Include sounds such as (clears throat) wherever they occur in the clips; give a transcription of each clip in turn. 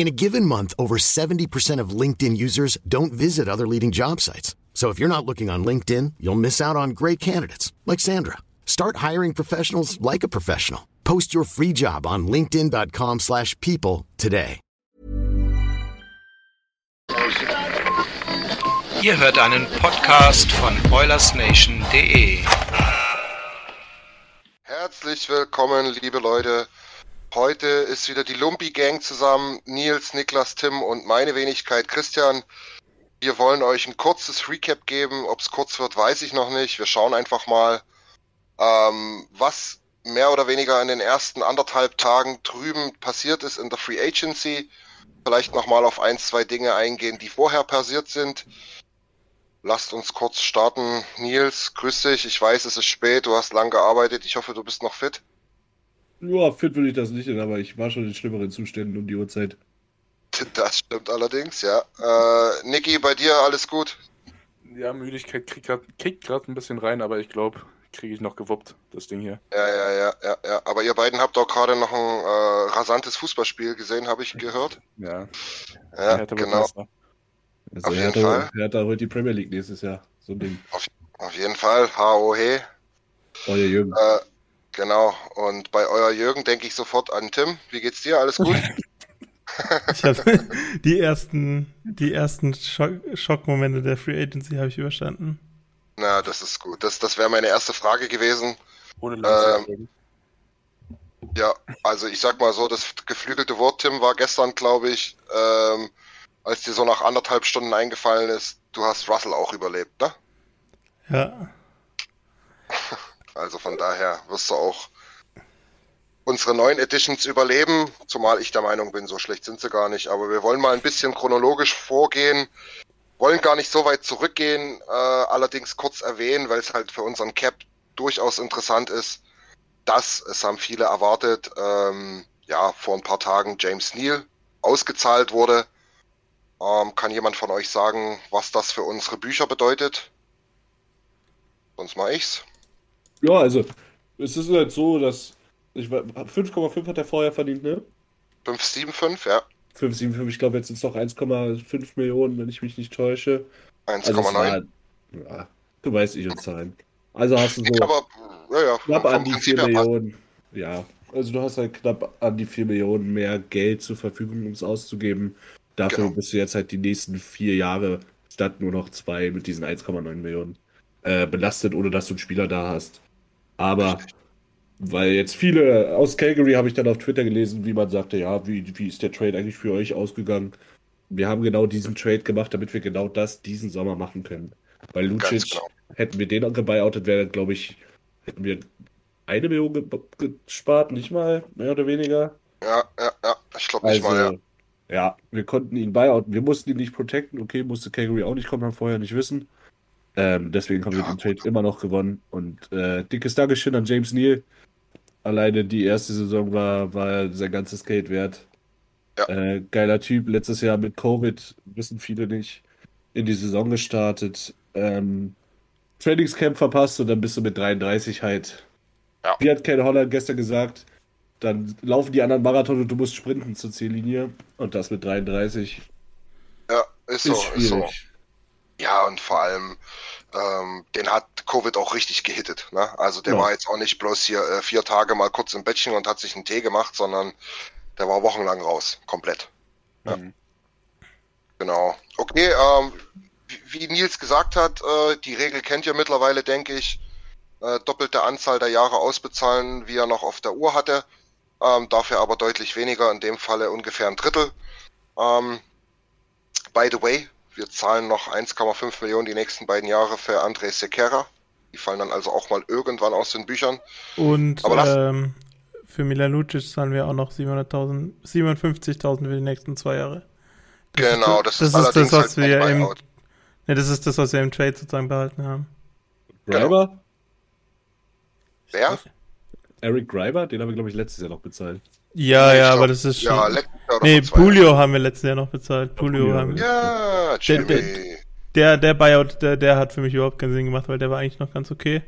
In a given month, over 70% of LinkedIn users don't visit other leading job sites. So if you're not looking on LinkedIn, you'll miss out on great candidates like Sandra. Start hiring professionals like a professional. Post your free job on linkedin.com/people slash people today. Ihr hört einen Podcast von OilersNation.de. Herzlich willkommen, liebe Leute. Heute ist wieder die Lumpi Gang zusammen. Nils, Niklas, Tim und meine Wenigkeit Christian. Wir wollen euch ein kurzes Recap geben. Ob es kurz wird, weiß ich noch nicht. Wir schauen einfach mal, ähm, was mehr oder weniger in den ersten anderthalb Tagen drüben passiert ist in der Free Agency. Vielleicht nochmal auf ein, zwei Dinge eingehen, die vorher passiert sind. Lasst uns kurz starten. Nils, grüß dich. Ich weiß, es ist spät. Du hast lang gearbeitet. Ich hoffe, du bist noch fit. Ja, fit will ich das nicht, aber ich war schon in schlimmeren Zuständen um die Uhrzeit. Das stimmt allerdings, ja. Äh, Niki, bei dir alles gut? Ja, Müdigkeit kriegt gerade ein bisschen rein, aber ich glaube, kriege ich noch gewuppt, das Ding hier. Ja, ja, ja, ja, ja. Aber ihr beiden habt auch gerade noch ein äh, rasantes Fußballspiel gesehen, habe ich gehört. Ja, Ja, Hertha genau. Also Auf jeden Hertha, Fall. Hertha holt die Premier League nächstes Jahr. So ein Ding. Auf jeden Fall. HOH. Euer Jürgen. Äh, genau. Und bei euer Jürgen denke ich sofort an Tim. Wie geht's dir? Alles gut? (laughs) (laughs) Ich habe die ersten, die ersten Schock, Schockmomente der Free Agency habe ich überstanden. Na, das ist gut. Das, das wäre meine erste Frage gewesen. Ohne Ähm, Lanze. Ja, also ich sag mal so, das geflügelte Wort, Tim, war gestern, glaube ich, ähm, als dir so nach anderthalb Stunden eingefallen ist, du hast Russell auch überlebt, ne? Ja, Also von daher wirst du auch unsere neuen Editions überleben, zumal ich der Meinung bin, so schlecht sind sie gar nicht. Aber wir wollen mal ein bisschen chronologisch vorgehen, wollen gar nicht so weit zurückgehen, äh, allerdings kurz erwähnen, weil es halt für unseren Cap durchaus interessant ist, dass, es haben viele erwartet, ähm, ja, vor ein paar Tagen James Neal ausgezahlt wurde. Ähm, kann jemand von euch sagen, was das für unsere Bücher bedeutet? Sonst mal ich's. Ja, also, es ist halt so, dass. Ich, war- 5,5 hat er vorher verdient, ne? 575, ja. 5,75, ich glaube, jetzt sind es noch 1,5 Millionen, wenn ich mich nicht täusche. Also, es 1,9. war, ja, du weißt nicht und Zahlen. Also hast du Ich so aber, ja, ja, knapp an die 4 Prinzip her passt. Millionen. Ja, also du hast halt knapp an die 4 Millionen mehr Geld zur Verfügung, um es auszugeben. Dafür Genau. bist du jetzt halt die nächsten vier Jahre statt nur noch zwei mit diesen 1,9 Millionen äh, belastet, ohne dass du einen Spieler da hast. Aber weil jetzt viele aus Calgary habe ich dann auf Twitter gelesen, wie man sagte, ja, wie, wie ist der Trade eigentlich für euch ausgegangen? Wir haben genau diesen Trade gemacht, damit wir genau das diesen Sommer machen können. Bei Lucic genau. hätten wir den gebuyoutet, wäre, glaube ich, hätten wir eine Million ge gespart, nicht mal, mehr oder weniger. Ja, ja, ja. Ich glaube nicht Also, mal, ja. ja, wir konnten ihn buyouten. Wir mussten ihn nicht protecten. Okay, musste Calgary auch nicht, konnte man vorher nicht wissen. Ähm, deswegen haben wir den Trade immer noch gewonnen. Und äh, dickes Dankeschön an James Neal. Alleine die erste Saison war, war sein ganzes Geld wert. Ja. Äh, geiler Typ. Letztes Jahr mit Covid, wissen viele nicht, in die Saison gestartet. Ähm, Trainingscamp verpasst und dann bist du mit 33 halt. Ja. Wie hat Ken Holland gestern gesagt, dann laufen die anderen Marathon und du musst sprinten zur Ziellinie. Und das mit 33 Ja, ist so, ist ist so. Ja, und vor allem, ähm, den hat Covid auch richtig gehittet. Ne? Also der Ja. war jetzt auch nicht bloß hier äh, vier Tage mal kurz im Bettchen und hat sich einen Tee gemacht, sondern der war wochenlang raus, komplett. Ja. Mhm. Genau. Okay, ähm, wie, wie Nils gesagt hat, äh, die Regel kennt ihr mittlerweile, denke ich. Äh, doppelte Anzahl der Jahre ausbezahlen, wie er noch auf der Uhr hatte. ähm, dafür aber deutlich weniger, in dem Falle ungefähr ein Drittel. Ähm, by the way, wir zahlen noch 1,5 Millionen die nächsten beiden Jahre für André Sequeira. Die fallen dann also auch mal irgendwann aus den Büchern. Und ähm, für Milan Lucic zahlen wir auch noch 700.000, 57.000 für die nächsten zwei Jahre. genau, das, das, ist das, allerdings ist das, was halt wir im, ne, das ist das, was wir im Trade sozusagen behalten haben. Greiber? Wer? Eric Greiber? Den haben wir, glaube ich, letztes Jahr noch bezahlt. Ja, Nee, ja, aber glaub- das ist schon. Ja, nee, Pulio haben wir letztes Jahr noch bezahlt. Pulio Pulio, haben wir. Ja, Jimmy. Der- Der, der Buyout, der, der hat für mich überhaupt keinen Sinn gemacht, weil der war eigentlich noch ganz okay.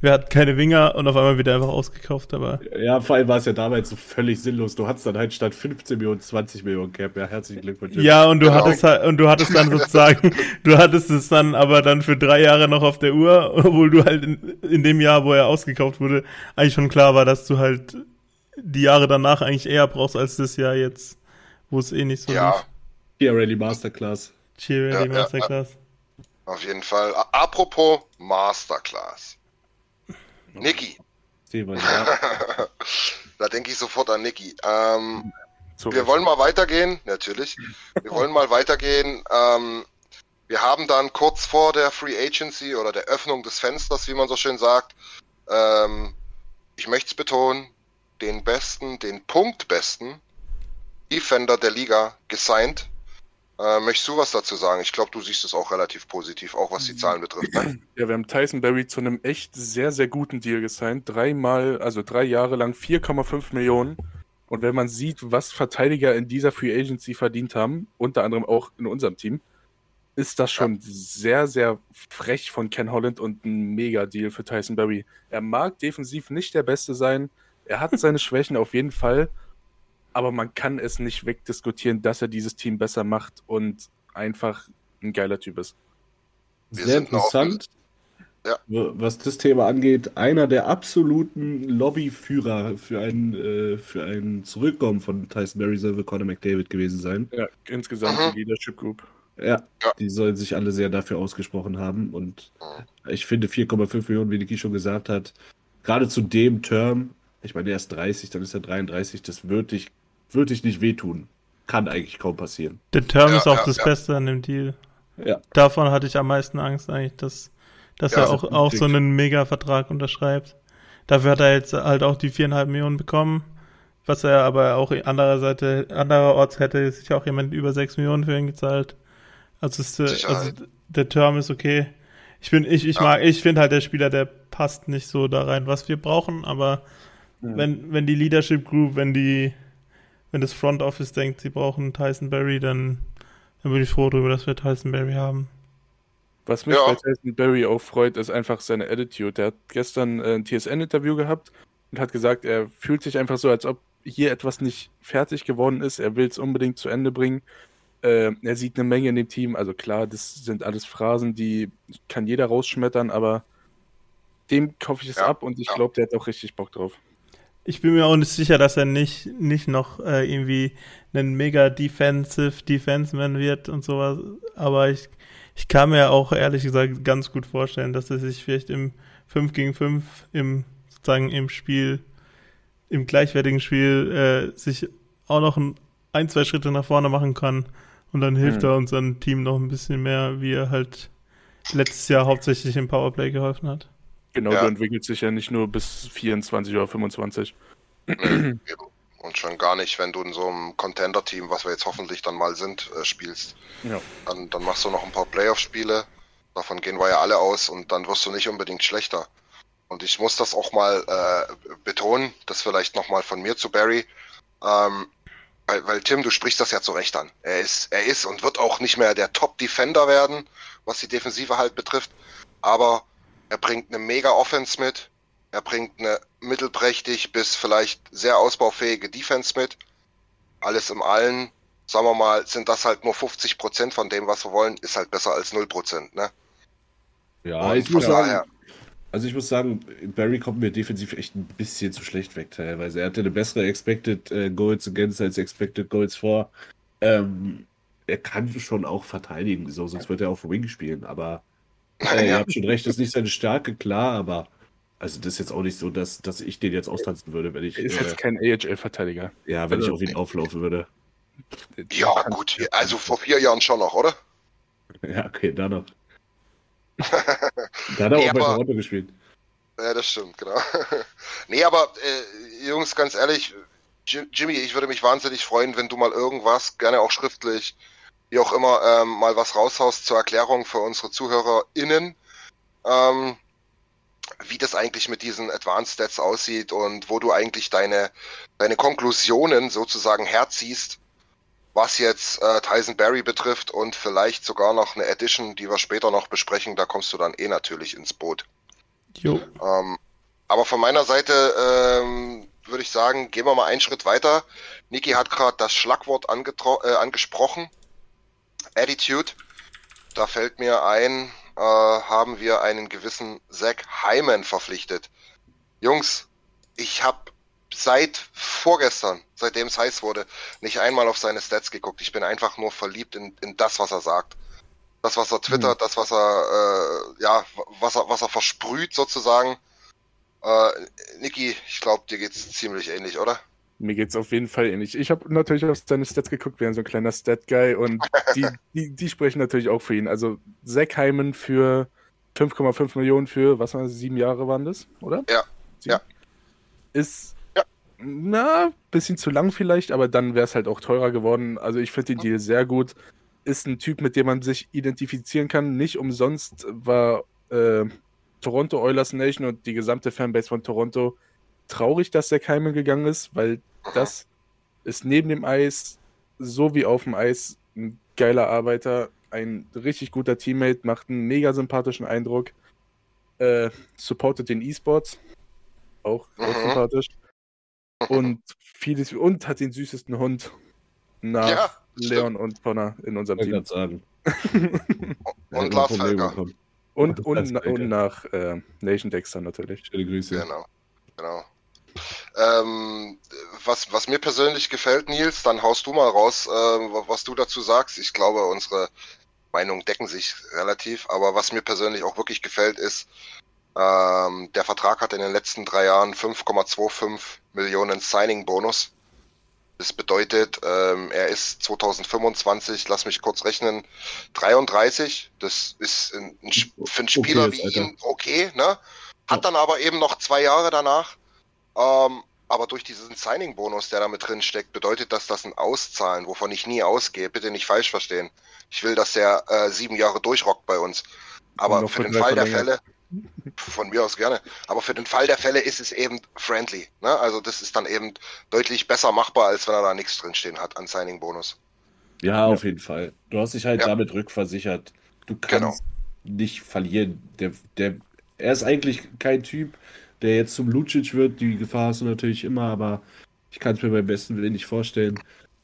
Wir hatten keine Winger und auf einmal wieder einfach ausgekauft, aber Ja, vor allem war es ja damals so völlig sinnlos. Du hattest dann halt statt 15 Millionen 20 Millionen Cap. Ja, herzlichen Glückwunsch. ja, und du Genau. hattest halt, und du hattest dann sozusagen, (laughs) du hattest es dann aber dann für drei Jahre noch auf der Uhr, (laughs) obwohl du halt in, in dem Jahr, wo er ausgekauft wurde, eigentlich schon klar war, dass du halt die Jahre danach eigentlich eher brauchst als das Jahr jetzt, wo es eh nicht so Ja, lief. Hier, Rally Masterclass. Cheery, Ja, die ja, ja. Masterclass. auf jeden Fall. Apropos Masterclass. Niki, (laughs) ja. da denke ich sofort an Niki. Ähm, So, wir wollen mal weitergehen, natürlich. Wir wollen mal weitergehen. Ähm, wir haben dann kurz vor der Free Agency oder der Öffnung des Fensters, wie man so schön sagt, ähm, ich möchte es betonen, den besten, den punktbesten Defender der Liga gesigned. Äh, möchtest du was dazu sagen? Ich glaube, du siehst es auch relativ positiv, auch was die Zahlen betrifft. Ne? (clears throat) Ja, wir haben Tyson Berry zu einem echt sehr, sehr guten Deal gesigned. Dreimal, also drei Jahre lang 4,5 Millionen. Und wenn man sieht, was Verteidiger in dieser Free Agency verdient haben, unter anderem auch in unserem Team, ist das schon sehr, sehr frech von Ken Holland und ein Mega-Deal für Tyson Berry. Er mag defensiv nicht der Beste sein. Er hat seine Schwächen auf jeden Fall. Aber man kann es nicht wegdiskutieren, dass er dieses Team besser macht und einfach ein geiler Typ ist. Wir Sehr interessant. Ja. Was das Thema angeht, einer der absoluten Lobbyführer für ein, äh, für ein Zurückkommen von Tyson Berry soll Conor McDavid gewesen sein. Ja, insgesamt Mhm. die Leadership Group. Ja, Ja. die sollen sich alle sehr dafür ausgesprochen haben. Und ich finde 4,5 Millionen, wie Niki schon gesagt hat, gerade zu dem Term, ich meine, er ist 30, dann ist er 33, das würde ich, würde ich nicht wehtun. Kann eigentlich kaum passieren. Der Term Ja, ist auch ja, das ja. Beste an dem Deal. Ja. Davon hatte ich am meisten Angst eigentlich, dass, dass Ja, er so auch, auch so einen Mega-Vertrag unterschreibt. Dafür hat er jetzt halt auch die viereinhalb Millionen bekommen, was er aber auch andererseits, andererorts hätte sich auch jemand über sechs Millionen für ihn gezahlt. Also, ist, äh, also der Term ist okay. Ich bin, ich, ich Ja. mag, ich finde halt der Spieler, der passt nicht so da rein, was wir brauchen, aber wenn, wenn die Leadership Group, wenn die, wenn das Front Office denkt, sie brauchen Tyson Berry, dann, dann bin ich froh darüber, dass wir Tyson Berry haben. Was mich Ja. bei Tyson Berry auch freut, ist einfach seine Attitude. Der hat gestern äh, ein TSN-Interview gehabt und hat gesagt, er fühlt sich einfach so, als ob hier etwas nicht fertig geworden ist. Er will es unbedingt zu Ende bringen. Äh, er sieht eine Menge in dem Team. Also klar, das sind alles Phrasen, die kann jeder rausschmettern, aber dem kaufe ich es Ja, ab und ich ja. glaube, der hat auch richtig Bock drauf. Ich bin mir auch nicht sicher, dass er nicht, nicht noch äh, irgendwie ein mega defensive Defenseman wird und sowas. Aber ich, ich kann mir auch ehrlich gesagt ganz gut vorstellen, dass er sich vielleicht im 5 gegen 5 im sozusagen im Spiel, im gleichwertigen Spiel, äh, sich auch noch ein, ein, zwei Schritte nach vorne machen kann. Und dann hilft Mhm. er unserem Team noch ein bisschen mehr, wie er halt letztes Jahr hauptsächlich im Powerplay geholfen hat. Genau, Ja. du entwickelst sich ja nicht nur bis 24 oder 25. Eben. Und schon gar nicht, wenn du in so einem Contender-Team, was wir jetzt hoffentlich dann mal sind, äh, spielst. Ja. Dann, dann machst du noch ein paar Playoff-Spiele. Davon gehen wir ja alle aus und dann wirst du nicht unbedingt schlechter. Und ich muss das auch mal äh, betonen, das vielleicht nochmal von mir zu Barry. Ähm, weil, weil Tim, du sprichst das ja zu Recht an. Er ist, er ist und wird auch nicht mehr der Top-Defender werden, was die Defensive halt betrifft. Aber er bringt eine mega Offense mit. Er bringt eine mittelprächtig bis vielleicht sehr ausbaufähige Defense mit. Alles im Allen, sagen wir mal, sind das halt nur 50 Prozent von dem, was wir wollen, ist halt besser als 0 Prozent, ne? Ja, Und ich muss sagen, also ich muss sagen, Barry kommt mir defensiv echt ein bisschen zu schlecht weg teilweise. Er hatte eine bessere Expected äh, Goals Against als Expected Goals vor. Ähm, er kann schon auch verteidigen, so, sonst wird er auf Wing spielen, aber äh, ihr Ja. habt schon recht, ist nicht seine Stärke, klar, aber Also das ist jetzt auch nicht so, dass, dass ich den jetzt austanzen würde, wenn ich, Er ist äh, jetzt kein AHL-Verteidiger. ja, wenn ich also- auf ihn auflaufen würde. Ja, gut, also vor vier Jahren schon noch, oder? (laughs) Ja, okay, da noch. (laughs) Da hat er Nee, auch bei Toronto gespielt. Ja, das stimmt, genau. (laughs) nee, aber äh, Jungs, ganz ehrlich, Jim- Jimmy, ich würde mich wahnsinnig freuen, wenn du mal irgendwas, gerne auch schriftlich, wie auch immer, ähm, mal was raushaust zur Erklärung für unsere ZuhörerInnen, ähm, wie das eigentlich mit diesen Advanced Stats aussieht und wo du eigentlich deine, deine Konklusionen sozusagen herziehst, was jetzt äh, Tyson Berry betrifft und vielleicht sogar noch eine Edition, die wir später noch besprechen, da kommst du dann eh natürlich ins Boot. Jo. Ähm, aber von meiner Seite ähm, würde ich sagen, gehen wir mal einen Schritt weiter. Niki hat gerade das Schlagwort äh, angesprochen. Attitude. Da fällt mir ein, äh, haben wir einen gewissen Zach Hyman verpflichtet. Jungs, ich habe seit vorgestern, seitdem es heiß wurde, nicht einmal auf seine Stats geguckt. Ich bin einfach nur verliebt in, in das, was er sagt. Das, was er twittert, das, was er, äh, ja, was er, was er versprüht sozusagen. Äh, Niki, ich glaube, dir geht's ziemlich ähnlich, oder? Mir geht's auf jeden Fall ähnlich. Ich habe natürlich auf seine Stats geguckt, wäre so ein kleiner Stat-Guy und (laughs) die, die, die sprechen natürlich auch für ihn. Also Zach Hyman für 5,5 Millionen für, was war das, sieben Jahre waren das, oder? Ja, Sieben? ja. Ist, Ja. na, bisschen zu lang vielleicht, aber dann wäre es halt auch teurer geworden. Also ich finde den Deal sehr gut. Ist ein Typ, mit dem man sich identifizieren kann. Nicht umsonst war äh, Toronto Oilers Nation und die gesamte Fanbase von Toronto traurig, dass der Keime gegangen ist, weil das ist neben dem Eis so wie auf dem Eis ein geiler Arbeiter, ein richtig guter Teammate, macht einen mega sympathischen Eindruck, äh, supportet den E-Sports, auch, auch Mhm. sympathisch und vieles und hat den süßesten Hund nach Ja, Leon und Connor in unserem Ich Team. kann sagen. (laughs) Und Lars. Und, und, und nach äh, Nation Dexter natürlich. Schöne Grüße. Genau, genau. Ähm, was, was mir persönlich gefällt, Nils, dann haust du mal raus, äh, was du dazu sagst. Ich glaube, unsere Meinungen decken sich relativ, aber was mir persönlich auch wirklich gefällt, ist, ähm, der Vertrag hat in den letzten drei Jahren 5,25 Millionen Signing-Bonus. Das bedeutet, ähm, er ist 2025, lass mich kurz rechnen, 33. Das ist ein, ein, für einen Spieler Okay, wie ihn okay, ne? Hat dann aber eben noch zwei Jahre danach. Ähm, aber durch diesen Signing-Bonus, der da mit drin steckt, bedeutet das, dass ein Auszahlen, wovon ich nie ausgehe, bitte nicht falsch verstehen. Ich will, dass der äh, sieben Jahre durchrockt bei uns. Aber für den Fall der. Fälle, von mir aus gerne, aber für den Fall der Fälle ist es eben friendly. Ne? Also das ist dann eben deutlich besser machbar, als wenn er da nichts drinstehen hat an Signing-Bonus. Ja, auf jeden Fall. Du hast dich halt Ja. damit rückversichert. Du Genau. kannst nicht verlieren. Der, der, er ist eigentlich kein Typ, der jetzt zum Lucic wird. Die Gefahr hast du natürlich immer, aber ich kann es mir beim besten Willen nicht vorstellen.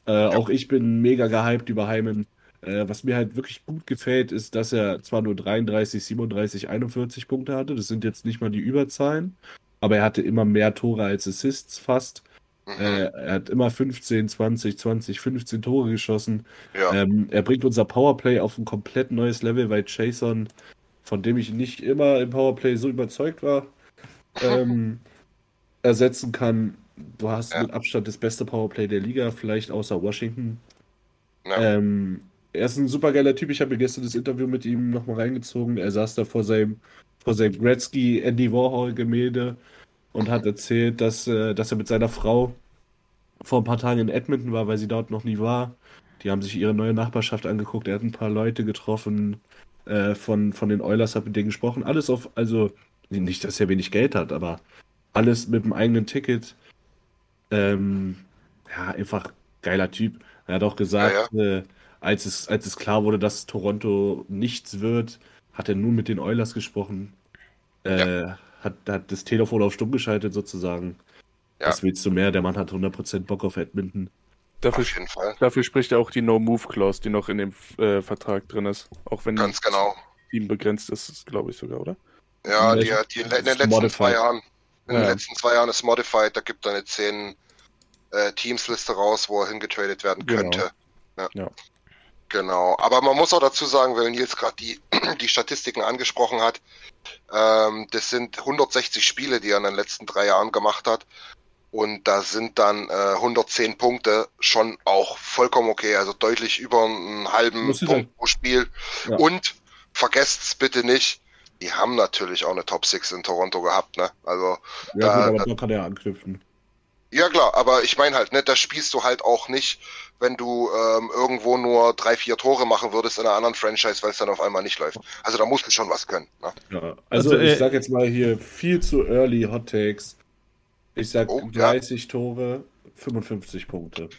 Äh, Auch ich bin mega gehypt über Heimen. Äh, was mir halt wirklich gut gefällt, ist, dass er zwar nur 33, 37, 41 Punkte hatte. Das sind jetzt nicht mal die Überzahlen. Aber er hatte immer mehr Tore als Assists fast. Mhm. Äh, er hat immer 15, 20, 20, 15 Tore geschossen. ja. Ähm, er bringt unser Powerplay auf ein komplett neues Level, weil Jason, von dem ich nicht immer im Powerplay so überzeugt war, ähm, (laughs) ersetzen kann. Du hast Ja. mit Abstand das beste Powerplay der Liga, vielleicht außer Washington. ja. Ähm, er ist ein super geiler Typ. Ich habe mir gestern das Interview mit ihm nochmal reingezogen. Er saß da vor seinem, vor seinem Gretzky Andy Warhol Gemälde und hat erzählt, dass, äh, dass er mit seiner Frau vor ein paar Tagen in Edmonton war, weil sie dort noch nie war. Die haben sich ihre neue Nachbarschaft angeguckt. Er hat ein paar Leute getroffen äh, von, von den Oilers, hat mit denen gesprochen. Alles auf, also nicht, dass er wenig Geld hat, aber alles mit dem eigenen Ticket. Ähm, ja, einfach geiler Typ. Er hat auch gesagt, Äh, als es, als es klar wurde, dass Toronto nichts wird, hat er nur mit den Oilers gesprochen. Äh, hat, hat das Telefon auf stumm geschaltet sozusagen. Ja. Was willst du mehr? Der Mann hat 100% Bock auf Edmonton. Dafür, Auf jeden Fall. dafür spricht ja auch die No-Move-Clause, die noch in dem äh, Vertrag drin ist. Auch wenn Ganz genau. das Team begrenzt ist, glaube ich sogar, oder? Ja, In die, die in den ist letzten modified. zwei Jahren. In den Ja. letzten zwei Jahren ist Modified, da gibt er eine 10 äh, Teamsliste raus, wo er hingetradet werden Genau. könnte. Genau, aber man muss auch dazu sagen, weil Nils gerade die, (clears throat) die Statistiken angesprochen hat, ähm, das sind 160 Spiele, die er in den letzten drei Jahren gemacht hat. Und da sind dann äh, 110 Punkte schon auch vollkommen okay, also deutlich über einen halben Punkt pro Spiel. Ja. Und vergesst's bitte nicht, die haben natürlich auch eine Top 6 in Toronto gehabt, ne? Also Ja, Da- gut, aber da kann er anknüpfen. ja klar, aber ich meine halt, ne, das spielst du halt auch nicht, wenn du ähm, irgendwo nur drei, vier Tore machen würdest in einer anderen Franchise, weil es dann auf einmal nicht läuft. Also da musst du schon was können. Ne? Ja, also, Also, äh, ich sag jetzt mal hier viel zu early Hot Takes. Ich sag Oh, ja. 30 Tore, 55 Punkte.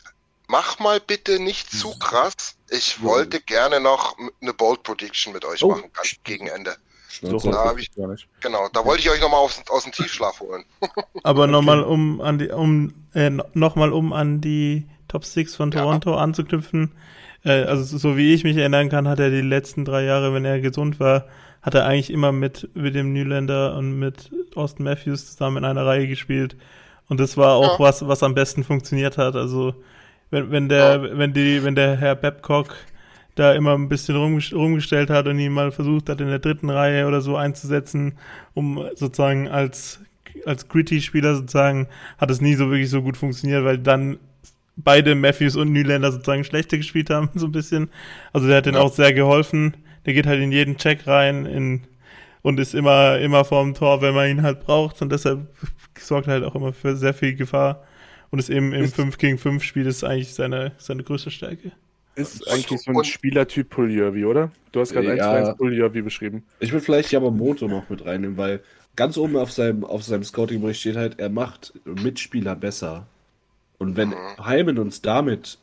Mach mal bitte nicht zu krass. Ich wollte gerne noch eine Bold Prediction mit euch Oh. machen, ganz gegen Ende. So da hab ich- gar nicht. Genau, da wollte ich euch nochmal aus, aus dem Tiefschlaf holen. (laughs) Aber nochmal um an die, um, äh, nochmal um an die Top 6 von Ja. Toronto anzuknüpfen. Äh, also so wie ich mich erinnern kann, hat er die letzten drei Jahre, wenn er gesund war, hat er eigentlich immer mit William Nylander und mit Austin Matthews zusammen in einer Reihe gespielt. Und das war auch Ja. was, was am besten funktioniert hat. Also wenn, wenn der, wenn die, wenn der Herr Babcock da immer ein bisschen rumgest- rumgestellt hat und ihn mal versucht hat, in der dritten Reihe oder so einzusetzen, um sozusagen als, als Gritty-Spieler sozusagen, hat es nie so wirklich so gut funktioniert, weil dann beide Matthews und Nylander sozusagen schlechter gespielt haben, (laughs) so ein bisschen. Also der hat denen Ja. auch sehr geholfen. Der geht halt in jeden Check rein in, und ist immer, immer vorm Tor, wenn man ihn halt braucht. Und deshalb sorgt er halt auch immer für sehr viel Gefahr. Und ist eben im Ist- 5 gegen 5 Spiel ist eigentlich seine, seine größte Stärke. Ist eigentlich so ein Spielertyp Puljovi, oder? Du hast gerade Ja. 1 zu 1 Puljovi beschrieben. Ich würde vielleicht Yamamoto noch mit reinnehmen, weil ganz oben auf seinem, auf seinem Scouting-Bericht steht halt, er macht Mitspieler besser. Und wenn Mhm. Heimen uns damit,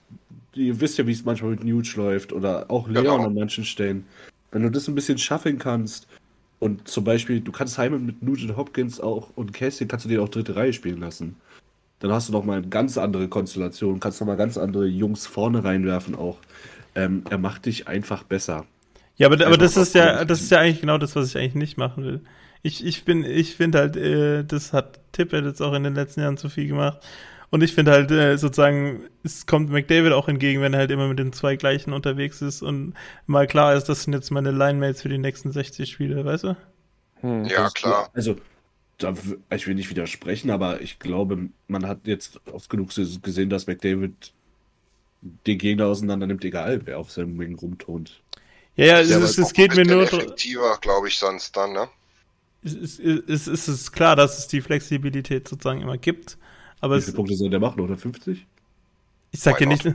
ihr wisst ja, wie es manchmal mit Nuge läuft oder auch Leon Genau. an manchen Stellen, wenn du das ein bisschen schaffen kannst und zum Beispiel, du kannst Heimen mit Nugent Hopkins auch und Cassie kannst du den auch dritte Reihe spielen lassen. Dann hast du noch mal eine ganz andere Konstellation, kannst noch mal ganz andere Jungs vorne reinwerfen auch. Ähm, er macht dich einfach besser. Ja, aber, aber Einfach das ist ja, das ist ja eigentlich genau das, was ich eigentlich nicht machen will. Ich, ich bin, ich finde halt, äh, das hat Tippett jetzt auch in den letzten Jahren zu viel gemacht. Und ich finde halt äh, sozusagen, es kommt McDavid auch entgegen, wenn er halt immer mit den zwei gleichen unterwegs ist und mal klar ist, das sind jetzt meine Linemates für die nächsten 60 Spiele, weißt du? Hm. Ja, klar. Also, da, ich will nicht widersprechen, aber ich glaube, man hat jetzt oft genug gesehen, dass McDavid den Gegner auseinander nimmt, egal wer auf seinem Wing rumtont. Ja, ja, es, Ja, ist, aber es geht mir nur, effektiver, glaube ich, sonst dann, ne? es, es, es, es ist klar, dass es die Flexibilität sozusagen immer gibt. Aber Wie es, viele Punkte soll der machen? 150? ich sag ja nicht,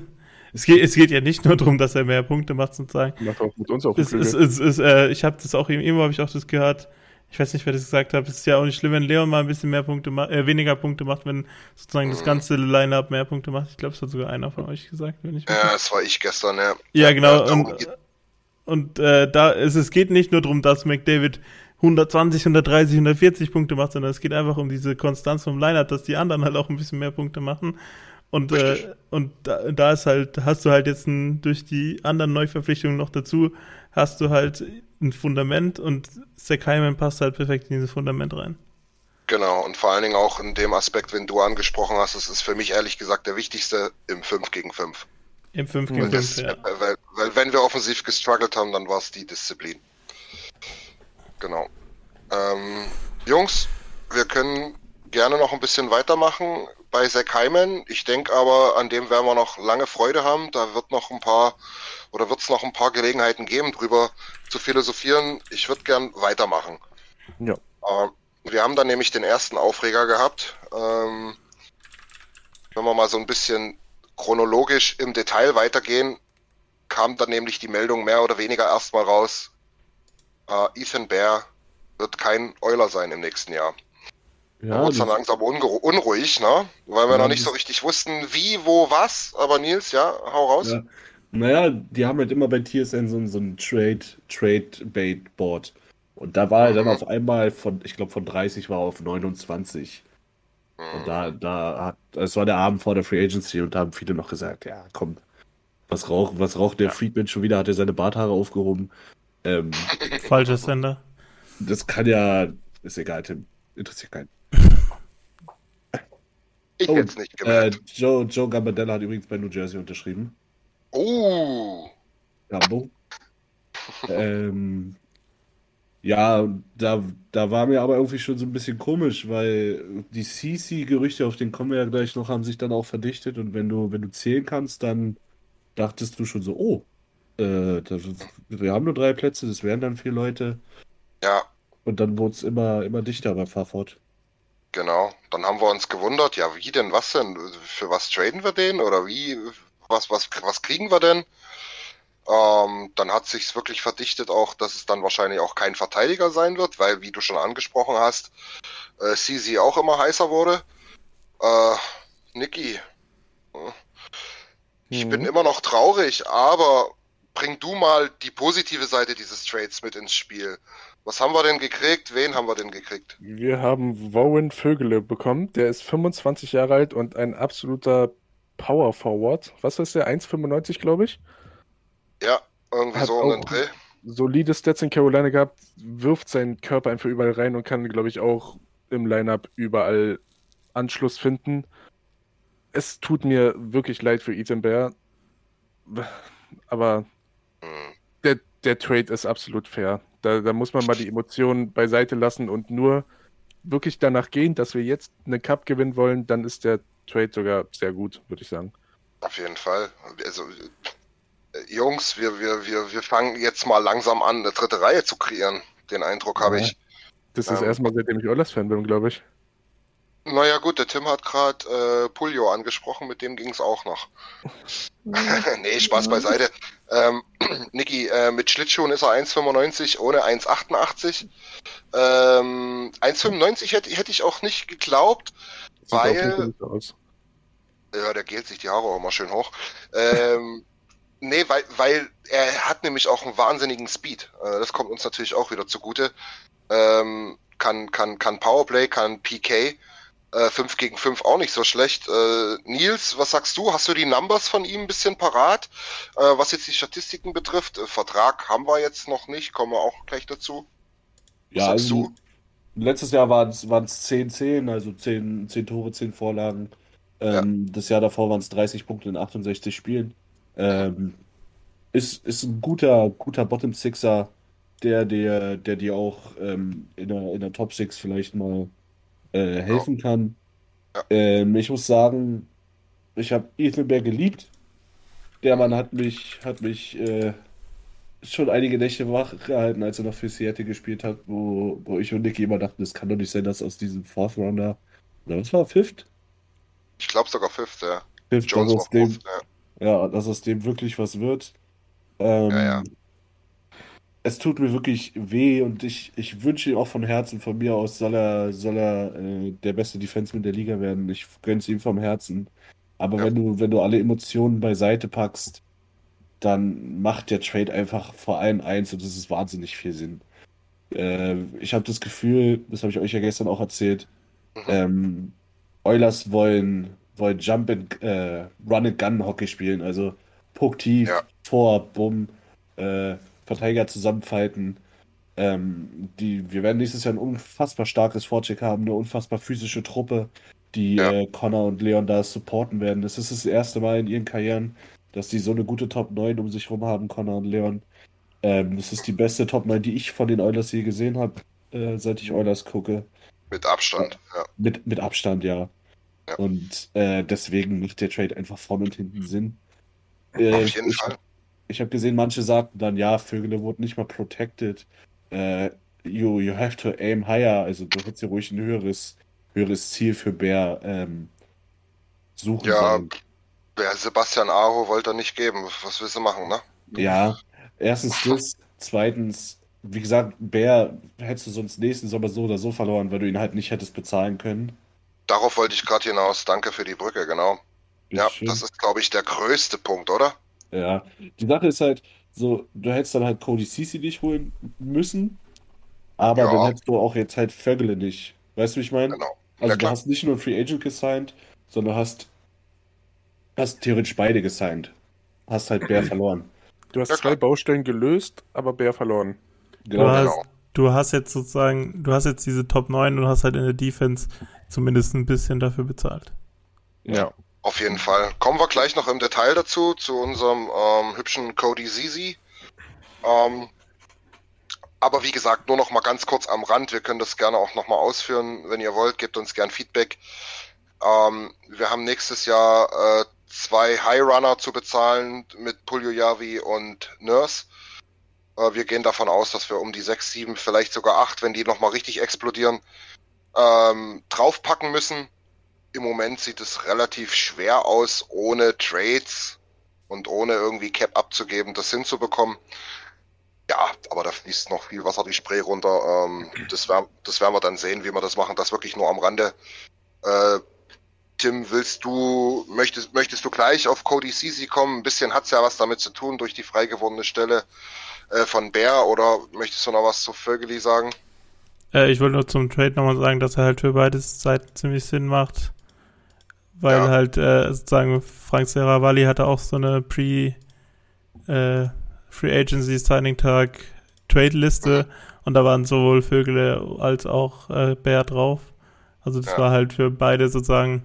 es geht, es geht ja nicht nur darum, dass er mehr Punkte macht sozusagen. Macht auch mit uns auch Es, es, Gefühle. es, es, äh, ich habe das auch irgendwo habe ich auch das gehört. Ich weiß nicht, wer das gesagt hat. Es ist ja auch nicht schlimm, wenn Leon mal ein bisschen mehr Punkte macht, äh, weniger Punkte macht, wenn sozusagen das ganze Line-up mehr Punkte macht. Ich glaube, es hat sogar einer von euch gesagt, wenn ich Ja, das war ich gestern, ja. ja, genau. darum Und, geht- und äh, da ist es geht nicht nur darum, dass McDavid 120, 130, 140 Punkte macht, sondern es geht einfach um diese Konstanz vom Lineup, dass die anderen halt auch ein bisschen mehr Punkte machen. Und, äh, und da, da ist halt, hast du halt jetzt ein, durch die anderen Neuverpflichtungen noch dazu, hast du halt ein Fundament und Zach Hyman passt halt perfekt in dieses Fundament rein. Genau, und vor allen Dingen auch in dem Aspekt, wenn du angesprochen hast, das ist für mich ehrlich gesagt der wichtigste im 5 gegen 5. Im 5 Weil, gegen 5, das, ja. weil, weil wenn wir offensiv gestruggelt haben, dann war es die Disziplin. Genau. Ähm, Jungs, wir können gerne noch ein bisschen weitermachen bei Zack Hyman. Ich denke aber, an dem werden wir noch lange Freude haben. Da wird noch ein paar oder wird es noch ein paar Gelegenheiten geben, drüber zu philosophieren. Ich würde gern weitermachen. Ja. Ähm, wir haben dann nämlich den ersten Aufreger gehabt. Ähm, wenn wir mal so ein bisschen chronologisch im Detail weitergehen, kam dann nämlich die Meldung mehr oder weniger erstmal raus. Äh, Ethan Bear wird kein Euler sein im nächsten Jahr. Ja, wurde dann langsam unruhig, ne? Weil wir Ja, noch nicht so richtig wussten, wie, wo, was. Aber Nils, ja, hau raus. ja. Naja, die haben halt immer bei TSN so, ein- so ein Trade, Trade-Bait-Board. Und da war er dann Mhm. auf einmal von, ich glaube, von 30 war er auf 29. Und Hm. da, da hat, es war der Abend vor der Free Agency und da haben viele noch gesagt, ja, komm, was raucht, was raucht der Friedman schon wieder? Hat er seine Barthaare aufgehoben? Ähm, Falscher Sender. das kann ja, ist egal, Tim, interessiert keinen. Ich Oh, hätte es nicht Äh, gemerkt. Joe, Joe Gambardella hat übrigens bei New Jersey unterschrieben. Oh, Rambo. ähm, ja, da, da war mir aber irgendwie schon so ein bisschen komisch, weil die CC-Gerüchte, auf den kommen wir ja gleich noch, haben sich dann auch verdichtet und wenn du, wenn du zählen kannst, dann dachtest du schon so, oh, äh, das, wir haben nur drei Plätze, das wären dann vier Leute. Ja, Und dann wurde es immer, immer dichter bei Fahrfort. Genau. Dann haben wir uns gewundert, ja, wie denn, was denn? Für was traden wir den? Oder wie, was, was, was kriegen wir denn? Ähm, dann hat sich's wirklich verdichtet auch, dass es dann wahrscheinlich auch kein Verteidiger sein wird, weil, wie du schon angesprochen hast, äh, CZ auch immer heißer wurde. Äh, Niki, ich bin immer noch traurig, aber bring du mal die positive Seite dieses Trades mit ins Spiel. Was haben wir denn gekriegt? Wen haben wir denn gekriegt? Wir haben Warren Vögele bekommen. Der ist 25 Jahre alt und ein absoluter Power Forward. Was ist der? 1,95, glaube ich. Ja, irgendwie Hat so auch- Dreh. Solide Stats in Carolina gehabt, wirft seinen Körper einfach überall rein und kann, glaube ich, auch im Lineup überall Anschluss finden. Es tut mir wirklich leid für Ethan Bear, aber Hm. der, der Trade ist absolut fair. Da, da muss man mal die Emotionen beiseite lassen und nur wirklich danach gehen, dass wir jetzt eine Cup gewinnen wollen, dann ist der Trade sogar sehr gut, würde ich sagen. Auf jeden Fall. Also, äh, Jungs, wir, wir, wir, wir fangen jetzt mal langsam an, eine dritte Reihe zu kreieren. Den Eindruck habe Ja. ich. Das ist Ähm. erstmal, seitdem ich Oilers-Fan bin, glaube ich. Naja gut, der Tim hat gerade äh, Puljo angesprochen, mit dem ging es auch noch. (laughs) nee, Spaß beiseite. Ähm, (clears throat) Niki, äh, mit Schlittschuhen ist er 1,95, ohne 1,88. Ähm, 1,95 hätte, hätte ich auch nicht geglaubt, Sieht weil... Ja, der gelt sich die Haare auch immer schön hoch. Ähm, nee, weil, weil er hat nämlich auch einen wahnsinnigen Speed. Äh, das kommt uns natürlich auch wieder zugute. Ähm, kann, kann, kann Powerplay, kann PK. Äh, 5 gegen 5 auch nicht so schlecht. Äh, Nils, was sagst du? Hast du die Numbers von ihm ein bisschen parat? Äh, was jetzt die Statistiken betrifft? Äh, Vertrag haben wir jetzt noch nicht, kommen wir auch gleich dazu. Was Ja, sagst also du? letztes Jahr waren es 10-10, also 10, 10 Tore, 10 Vorlagen. Ähm, Das Jahr davor waren es 30 Punkte in 68 Spielen. Ähm, ist, ist ein guter, guter Bottom Sixer, der, der, der dir auch ähm, in der, in der Top Six vielleicht mal äh, helfen kann. Ja. Ähm, ich muss sagen, ich habe Ethan Bear geliebt. Der Mann hat mich, hat mich äh, schon einige Nächte wach gehalten, als er noch für Seattle gespielt hat, wo, wo ich und Nicky immer dachten, das kann doch nicht sein, dass aus diesem Fourth Rounder, oder was war, Fifth? Ich glaube sogar Fifth, ja. Fifth, Jones dass aus dem, Fifth, ja. ja, dass aus dem wirklich was wird. Ähm, Ja, ja. Es tut mir wirklich weh und ich, ich wünsche ihm auch von Herzen, von mir aus soll er, soll er äh, der beste Defenseman der Liga werden. Ich gönn's ihm vom Herzen. Aber Ja. wenn du, wenn du alle Emotionen beiseite packst, dann macht der Trade einfach vor allem eins und das ist wahnsinnig viel Sinn. Äh, ich habe das Gefühl, das habe ich euch ja gestern auch erzählt, Mhm. ähm, Oilers wollen, wollen Jump and äh, Run and Gun Hockey spielen, also Puck tief, Ja. vor, bumm, äh, Verteidiger zusammenfalten. Ähm, die, wir werden nächstes Jahr ein unfassbar starkes Vorcheck haben, eine unfassbar physische Truppe, die Ja. äh, Connor und Leon da supporten werden. Das ist das erste Mal in ihren Karrieren, dass die so eine gute Top 9 um sich rum haben, Connor und Leon. Ähm, das ist die beste Top 9, die ich von den Oilers je gesehen habe, äh, seit ich Oilers gucke. Mit Abstand, ja. Mit, mit Abstand, ja. Ja. Und äh, deswegen macht der Trade einfach vorne und hinten Sinn. Äh, Auf jeden ich, Fall. Ich habe gesehen, manche sagten dann, ja, Vögele wurden nicht mal protected. Äh, you, you have to aim higher. Also du hättest ja ruhig ein höheres, höheres Ziel für Bär ähm, suchen Ja, sollen. Der Sebastian Aho wollte er nicht geben. Was willst du machen, ne? Ja, erstens das. Zweitens, wie gesagt, Bär hättest du sonst nächsten Sommer so oder so verloren, weil du ihn halt nicht hättest bezahlen können. Darauf wollte ich gerade hinaus. Danke für die Brücke, genau. Ja, Bitteschön. das ist, glaube ich, der größte Punkt, oder? Ja, die Sache ist halt so, du hättest dann halt Cody Ceci nicht holen müssen, aber Ja. dann hättest du auch jetzt halt Vögele nicht. Weißt du, wie ich meine? Genau. Also Ja, du hast nicht nur einen Free Agent gesigned, sondern hast, hast theoretisch beide gesigned. Hast halt Bär (clears throat) verloren. Du hast Ja, zwei. Baustellen gelöst, aber Bär verloren. Du Genau. hast, genau. du hast jetzt sozusagen, du hast jetzt diese Top 9 und hast halt in der Defense zumindest ein bisschen dafür bezahlt. Auf jeden Fall. Kommen wir gleich noch im Detail dazu, zu unserem ähm, hübschen Cody Zizi. Ähm, aber wie gesagt, nur noch mal ganz kurz am Rand. Wir können das gerne auch noch mal ausführen, wenn ihr wollt. Gebt uns gern Feedback. Ähm, wir haben nächstes Jahr äh, zwei High Runner zu bezahlen mit Puljojavi und Nurse. Äh, wir gehen davon aus, dass wir um die sechs, sieben, vielleicht sogar acht, wenn die noch mal richtig explodieren, ähm, draufpacken müssen. Im Moment sieht es relativ schwer aus, ohne Trades und ohne irgendwie Cap abzugeben, das hinzubekommen. Ja, aber da fließt noch viel Wasser die Spree runter. Ähm, das, werden, das werden wir dann sehen, wie wir das machen. Das wirklich nur am Rande. Äh, Tim, willst du, möchtest, möchtest du gleich auf Cody Sisi kommen? Ein bisschen hat's ja was damit zu tun durch die frei gewordene Stelle äh, von Bär oder möchtest du noch was zu Vögeli sagen? Äh, ich wollte nur zum Trade nochmal sagen, dass er halt für beide Seiten ziemlich Sinn macht. Weil Ja. halt, äh, sozusagen, Frank Serravalli hatte auch so eine Pre- äh, Free Agency Signing Tag Trade Liste und da waren sowohl Vögele als auch äh, Bär drauf. Also das Ja. war halt für beide sozusagen,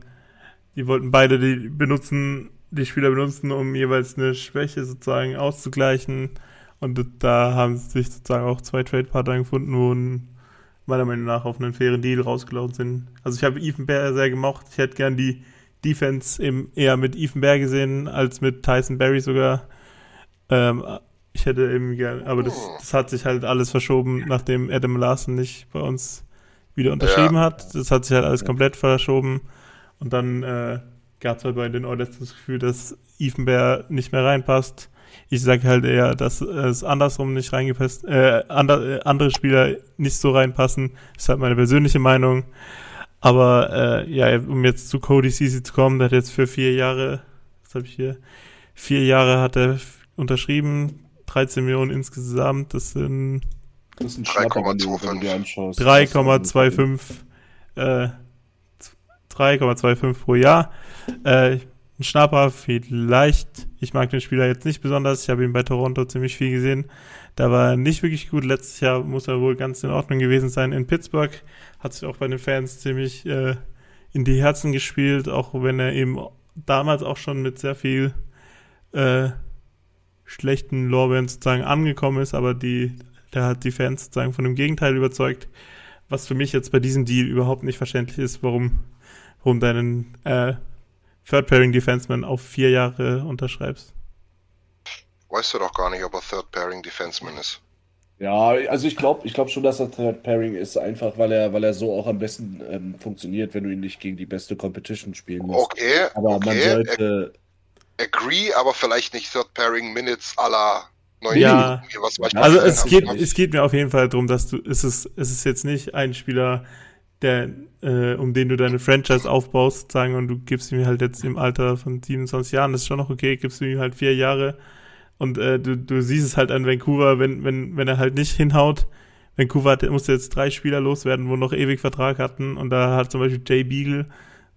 die wollten beide die benutzen, die Spieler benutzen, um jeweils eine Schwäche sozusagen auszugleichen. Und da haben sich sozusagen auch zwei Trade-Partner gefunden, wo ein, meiner Meinung nach auf einen fairen Deal rausgelaufen sind. Also ich habe Ethan Bear sehr gemocht. Ich hätte gern die Defense eben eher mit Ethan Bear gesehen, als mit Tyson Berry sogar. Ähm, ich hätte eben gern, aber das, das hat sich halt alles verschoben, nachdem Adam Larson nicht bei uns wieder unterschrieben hat. Das hat sich halt alles komplett verschoben. Und dann äh, gab es halt bei den Oilers das Gefühl, dass Ethan Bear nicht mehr reinpasst. Ich sage halt eher, dass es andersrum nicht reingepasst, äh, äh, andere Spieler nicht so reinpassen. Das ist halt meine persönliche Meinung. Aber äh, ja, um jetzt zu Cody Ceesay zu kommen, der hat jetzt für vier Jahre, was habe ich hier? Vier Jahre hat er unterschrieben, 13 Millionen insgesamt, das sind Das ist ein Schnapper, wenn du, 3,25. wenn du dir anschaust. 3,25 äh, 3,25 pro Jahr. Äh, ein Schnapper vielleicht. Ich mag den Spieler jetzt nicht besonders. Ich habe ihn bei Toronto ziemlich viel gesehen. Da war er nicht wirklich gut. Letztes Jahr muss er wohl ganz in Ordnung gewesen sein. In Pittsburgh hat sich auch bei den Fans ziemlich äh, in die Herzen gespielt, auch wenn er eben damals auch schon mit sehr viel äh, schlechten Lorbeeren sozusagen angekommen ist, aber die, der hat die Fans sozusagen von dem Gegenteil überzeugt. Was für mich jetzt bei diesem Deal überhaupt nicht verständlich ist, warum, warum deinen äh, Third-Pairing-Defenseman auf vier Jahre unterschreibst. Weißt du doch gar nicht, ob er Third Pairing Defenseman ist. Ja, also ich glaube ich glaub schon, dass er Third Pairing ist, einfach weil er, weil er so auch am besten ähm, funktioniert, wenn du ihn nicht gegen die beste Competition spielen musst. Okay, Aber man okay, sollte, agree, aber vielleicht nicht Third Pairing Minutes aller neun Ja. Also es geht, es geht mir auf jeden Fall darum, dass du, es ist, es ist jetzt nicht ein Spieler, der, äh, um den du deine Franchise aufbaust, sozusagen, und du gibst ihm halt jetzt im Alter von 27 Jahren, das ist schon noch okay, gibst du ihm halt vier Jahre und äh, du, du siehst es halt an Vancouver, wenn, wenn, wenn er halt nicht hinhaut. Vancouver hat, musste jetzt drei Spieler loswerden, wo noch ewig Vertrag hatten und da hat zum Beispiel Jay Beagle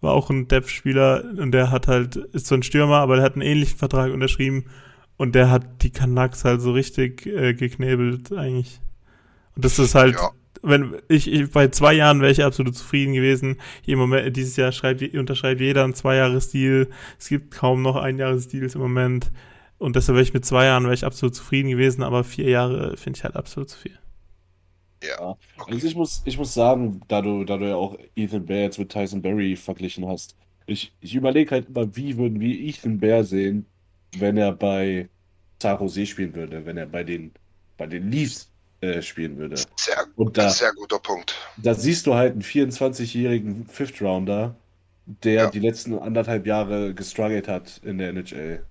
war auch ein Depth-Spieler und der hat halt, ist so ein Stürmer, aber der hat einen ähnlichen Vertrag unterschrieben und der hat die Canucks halt so richtig äh, geknebelt eigentlich. Und das ist halt, Ja. wenn ich, ich bei zwei Jahren wäre ich absolut zufrieden gewesen. Im Moment, dieses Jahr schreibt, unterschreibt jeder einen Zweijahresdeal. Es gibt kaum noch Einjahresdeals im Moment. Und deshalb wäre ich mit zwei Jahren wäre ich absolut zufrieden gewesen, aber vier Jahre finde ich halt absolut zu viel. Ja. also ich muss, ich muss sagen, da du, da du ja auch Ethan Bear jetzt mit Tyson Berry verglichen hast, ich, ich überlege halt immer, wie würden wir Ethan Bear sehen, wenn er bei San Jose spielen würde, wenn er bei den, bei den Leafs äh, spielen würde. Sehr, Und da, sehr guter Punkt. da siehst du halt einen 24-jährigen Fifth Rounder, der Ja. die letzten anderthalb Jahre gestruggelt hat in der NHL.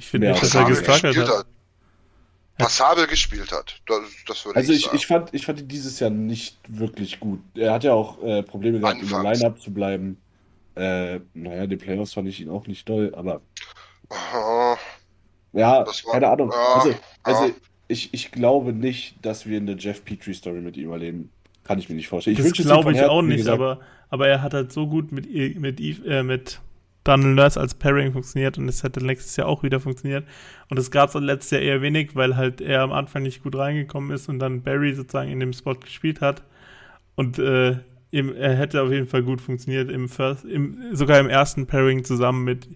Ich finde Ja, nicht, dass er Passabel gestruggelt gespielt hat. hat. Passabel gespielt hat. Das, das würde Also ich sagen. ich fand, ich fand ihn dieses Jahr nicht wirklich gut. Er hat ja auch äh, Probleme gehabt, in der Anfangs. Line-Up zu bleiben. Äh, naja, die Playoffs fand ich ihn auch nicht toll, aber ja, war- keine Ahnung. ja, also, also ja. ich, ich glaube nicht, dass wir eine Jeff Petrie-Story mit ihm erleben. Kann ich mir nicht vorstellen. Ich Das wünsche es ihm glaube ich Herzen, auch nicht, aber, aber er hat halt so gut mit, I- mit, Eve- äh, mit Daniel Nurse als Pairing funktioniert und es hätte nächstes Jahr auch wieder funktioniert. Und das gab es letztes Jahr eher wenig, weil halt er am Anfang nicht gut reingekommen ist und dann Barry sozusagen in dem Spot gespielt hat. Und äh, er hätte auf jeden Fall gut funktioniert im First, im, sogar im ersten Pairing zusammen mit,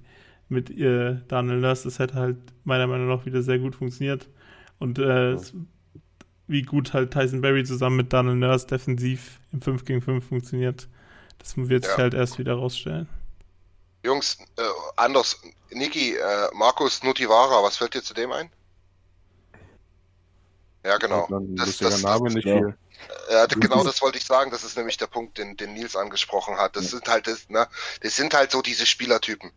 mit äh, Daniel Nurse. Das hätte halt meiner Meinung nach wieder sehr gut funktioniert. Und äh, es- wie gut halt Tyson Berry zusammen mit Daniel Nurse defensiv im 5 gegen 5 funktioniert, das wird sich Ja. halt erst wieder rausstellen. Jungs, äh, anders. Niki, äh, Markus Nutivara, was fällt dir zu dem ein? Ja, genau. Das, das, Name, nicht ja. viel. Ja, genau das wollte ich sagen. Das ist nämlich der Punkt, den, den Nils angesprochen hat. Das sind halt, das, ne, das sind halt so diese Spielertypen.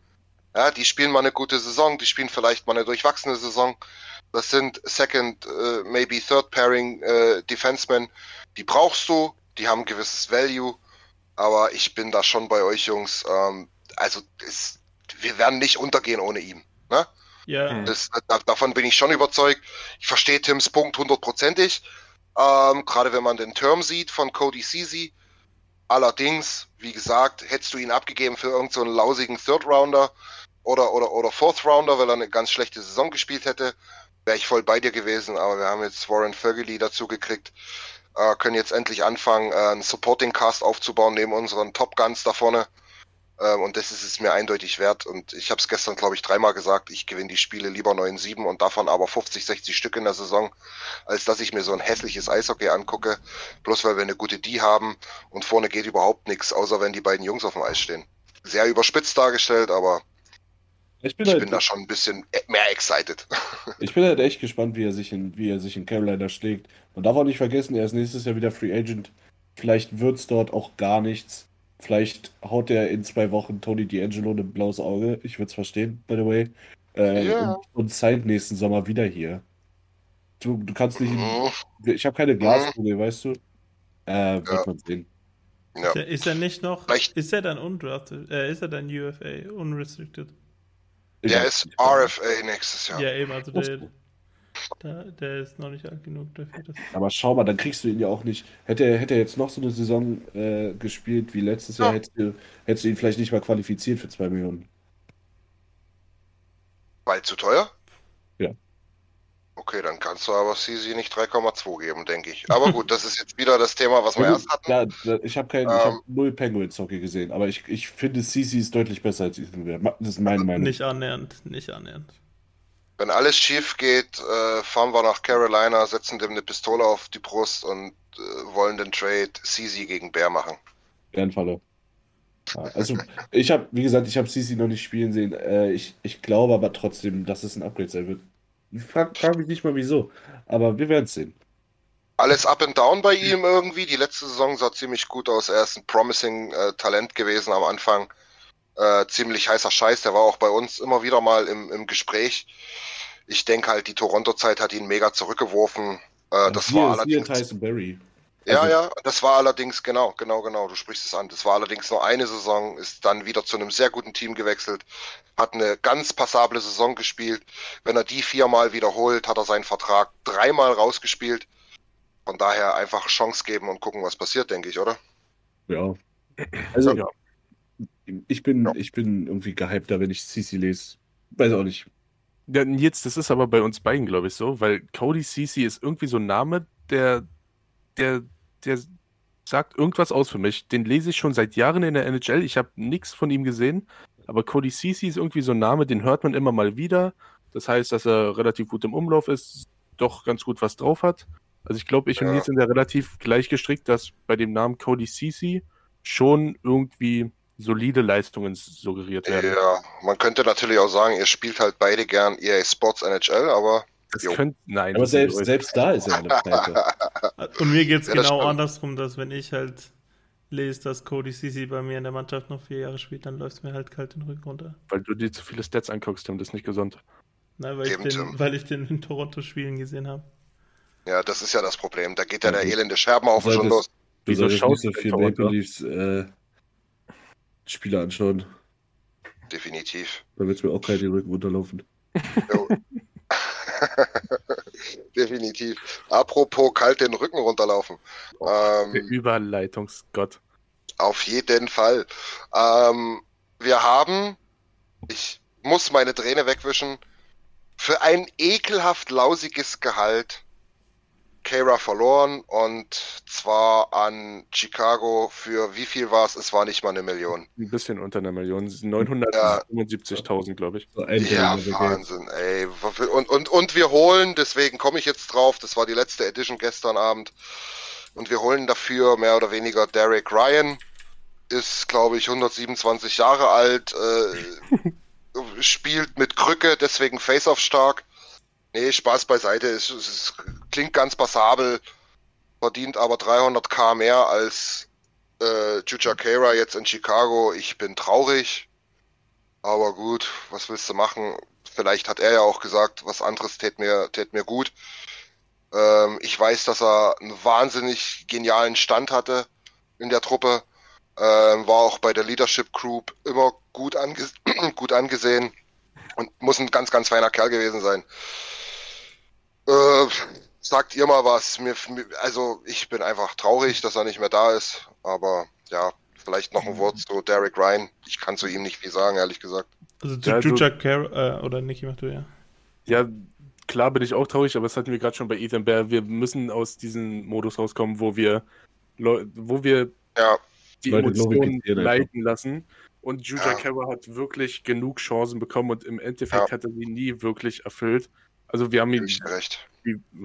Ja, die spielen mal eine gute Saison, die spielen vielleicht mal eine durchwachsene Saison. Das sind Second, äh, maybe Third Pairing äh, Defensemen. Die brauchst du, die haben ein gewisses Value. Aber ich bin da schon bei euch, Jungs. Ähm, also es, wir werden nicht untergehen ohne ihn. Ne? Ja, Hm. Das, da, davon bin ich schon überzeugt. Ich verstehe Tims Punkt hundertprozentig. Ähm, Gerade wenn man den Term sieht von Cody Ceesay. Allerdings, wie gesagt, hättest du ihn abgegeben für irgendeinen so einen lausigen Third Rounder oder, oder, oder Fourth Rounder, weil er eine ganz schlechte Saison gespielt hätte, wäre ich voll bei dir gewesen. Aber wir haben jetzt Warren Fergely dazu gekriegt. Äh, können jetzt endlich anfangen, äh, einen Supporting Cast aufzubauen neben unseren Top Guns da vorne. Ähm, und das ist es mir eindeutig wert. Und ich habe es gestern, glaube ich, dreimal gesagt, ich gewinne die Spiele lieber 9-7 und davon aber 50, 60 Stück in der Saison, als dass ich mir so ein hässliches Eishockey angucke, bloß weil wir eine gute D haben und vorne geht überhaupt nichts, außer wenn die beiden Jungs auf dem Eis stehen. Sehr überspitzt dargestellt, aber Ich bin, ich halt, bin da schon ein bisschen e- mehr excited. (laughs) ich bin halt echt gespannt, wie er sich in, wie er sich in Carolina schlägt. Man darf auch nicht vergessen, er ist nächstes Jahr wieder Free Agent. Vielleicht wird's dort auch gar nichts. Vielleicht haut er in zwei Wochen Tony D'Angelo ein blaues Auge. Ich würde es verstehen, by the way. Äh, Ja. und, und signed nächsten Sommer wieder hier. Du, du kannst nicht. Mhm. Ich habe keine Glaskugel, weißt du? Äh, wird Ja. man sehen. Ja. ist, er, ist er nicht noch, Vielleicht- ist er dann undrafted, äh, ist er dann UFA, unrestricted? Der weiß ist. RFA nächstes Jahr. Ja, eben, also der, der, der ist noch nicht alt genug dafür. Dass, Aber schau mal, dann kriegst du ihn ja auch nicht. Hätte er, hätte er jetzt noch so eine Saison äh, gespielt wie letztes Jahr, Ja. hättest du, hättest du ihn vielleicht nicht mal qualifiziert für 2 Millionen. Weil zu teuer? Ja. Okay, dann kannst du aber CZ nicht 3,2 geben, denke ich. Aber gut, das ist jetzt wieder das Thema, was wir Ja, erst hatten. da, ich habe Ähm. hab null Penguins Hockey gesehen, aber ich, ich finde CC ist deutlich besser als Ethan Bear. Das ist meine Meinung. nicht annähernd, nicht annähernd. Wenn alles schief geht, äh, fahren wir nach Carolina, setzen dem eine Pistole auf die Brust und äh, wollen den Trade CZ gegen Bear machen. Ehrenfalle. Ja, also, ich habe, wie gesagt, ich habe CC noch nicht spielen sehen. Äh, ich, ich glaube aber trotzdem, dass es ein Upgrade sein wird. Ich frage frag mich nicht mal wieso, aber wir werden es sehen. Alles up and down bei ihm irgendwie. Die letzte Saison sah ziemlich gut aus. Er ist ein promising äh, Talent gewesen am Anfang. Äh, ziemlich heißer Scheiß. Der war auch bei uns immer wieder mal im, im Gespräch. Ich denke halt, die Toronto-Zeit hat ihn mega zurückgeworfen. Äh, das Hier- war hier allerdings. Tyson Berry. Ja, Also- ja, das war allerdings, genau, genau, genau, du sprichst es an. Das war allerdings nur eine Saison, ist dann wieder zu einem sehr guten Team gewechselt, hat eine ganz passable Saison gespielt. Wenn er die viermal wiederholt, hat er seinen Vertrag dreimal rausgespielt. Von daher einfach Chance geben und gucken, was passiert, denke ich, oder? Ja. Also, Ja. Ich bin, Ja. ich bin irgendwie gehypter, wenn ich CC lese. Weiß auch nicht. Ja, jetzt, das ist aber bei uns beiden, glaube ich, so, weil Cody Cece ist irgendwie so ein Name, der, der, der sagt irgendwas aus für mich. Den lese ich schon seit Jahren in der NHL. Ich habe nichts von ihm gesehen, aber Cody Cece ist irgendwie so ein Name, den hört man immer mal wieder. Das heißt, dass er relativ gut im Umlauf ist, doch ganz gut was drauf hat. Also ich glaube, ich und Ja. Nils sind ja relativ gleich gestrickt, dass bei dem Namen Cody Cece schon irgendwie solide Leistungen suggeriert werden. Ja, man könnte natürlich auch sagen, ihr spielt halt beide gern EA Sports NHL, aber Das Jo. könnte, nein. Aber das selbst, selbst da ist er eine Pleite. (laughs) Und mir geht es Ja, das genau stimmt. andersrum, dass wenn ich halt lese, dass Cody Sisi bei mir in der Mannschaft noch vier Jahre spielt, dann läuft es mir halt kalt den Rücken runter. Weil du dir zu viele Stats anguckst, Tim, das ist nicht gesund. Na, weil, ich Eben, den, Tim. weil ich den in Toronto spielen gesehen habe. ja, das ist ja das Problem. Da geht ja der Ja, elende Scherbenhaufen schon los. Du Wieso solltest nicht schaust so du viel denn Toronto? Maple Leafs äh, Spiele anschauen. Definitiv. Da wird es mir auch keinen den Rücken runterlaufen. (laughs) Definitiv. Apropos kalt den Rücken runterlaufen. Der Ähm, Überleitungsgott. auf jeden Fall. Ähm, wir haben, ich muss meine Träne wegwischen, für ein ekelhaft lausiges Gehalt Kara verloren und zwar an Chicago für wie viel war es? Es war nicht mal eine Million. Ein bisschen unter einer Million. 975.000, glaube ich. Ja, Wahnsinn, ey. Und, und, und wir holen, deswegen komme ich jetzt drauf, das war die letzte Edition gestern Abend. Und wir holen dafür mehr oder weniger Derek Ryan. Ist, glaube ich, 127 Jahre alt, äh, (laughs) spielt mit Krücke, deswegen Face-Off stark. Nee, Spaß beiseite, es, es, es klingt ganz passabel, verdient aber 300k mehr als äh, Juja Kara jetzt in Chicago. Ich bin traurig, aber gut, was willst du machen? Vielleicht hat er ja auch gesagt, was anderes tät mir, tät mir gut. Ähm, ich weiß, dass er einen wahnsinnig genialen Stand hatte in der Truppe. Ähm, war auch bei der Leadership Group immer gut, ange (clears throat) gut angesehen und muss ein ganz, ganz feiner Kerl gewesen sein. Äh, sagt ihr mal was. Mir, also ich bin einfach traurig, dass er nicht mehr da ist. Aber ja, vielleicht noch ein Wort zu Derek Ryan. Ich kann zu ihm nicht viel sagen, ehrlich gesagt. Also Ja, also- Juja Car äh, oder Niki, mach du ja. Ja, klar bin ich auch traurig, aber das hatten wir gerade schon bei Ethan Bear. Wir müssen aus diesem Modus rauskommen, wo wir, Leu- wo wir Ja, die Leute Emotionen leiten lassen. Und Juja Ja. Kara hat wirklich genug Chancen bekommen und im Endeffekt Ja. hat er sie nie wirklich erfüllt. Also wir haben ihm,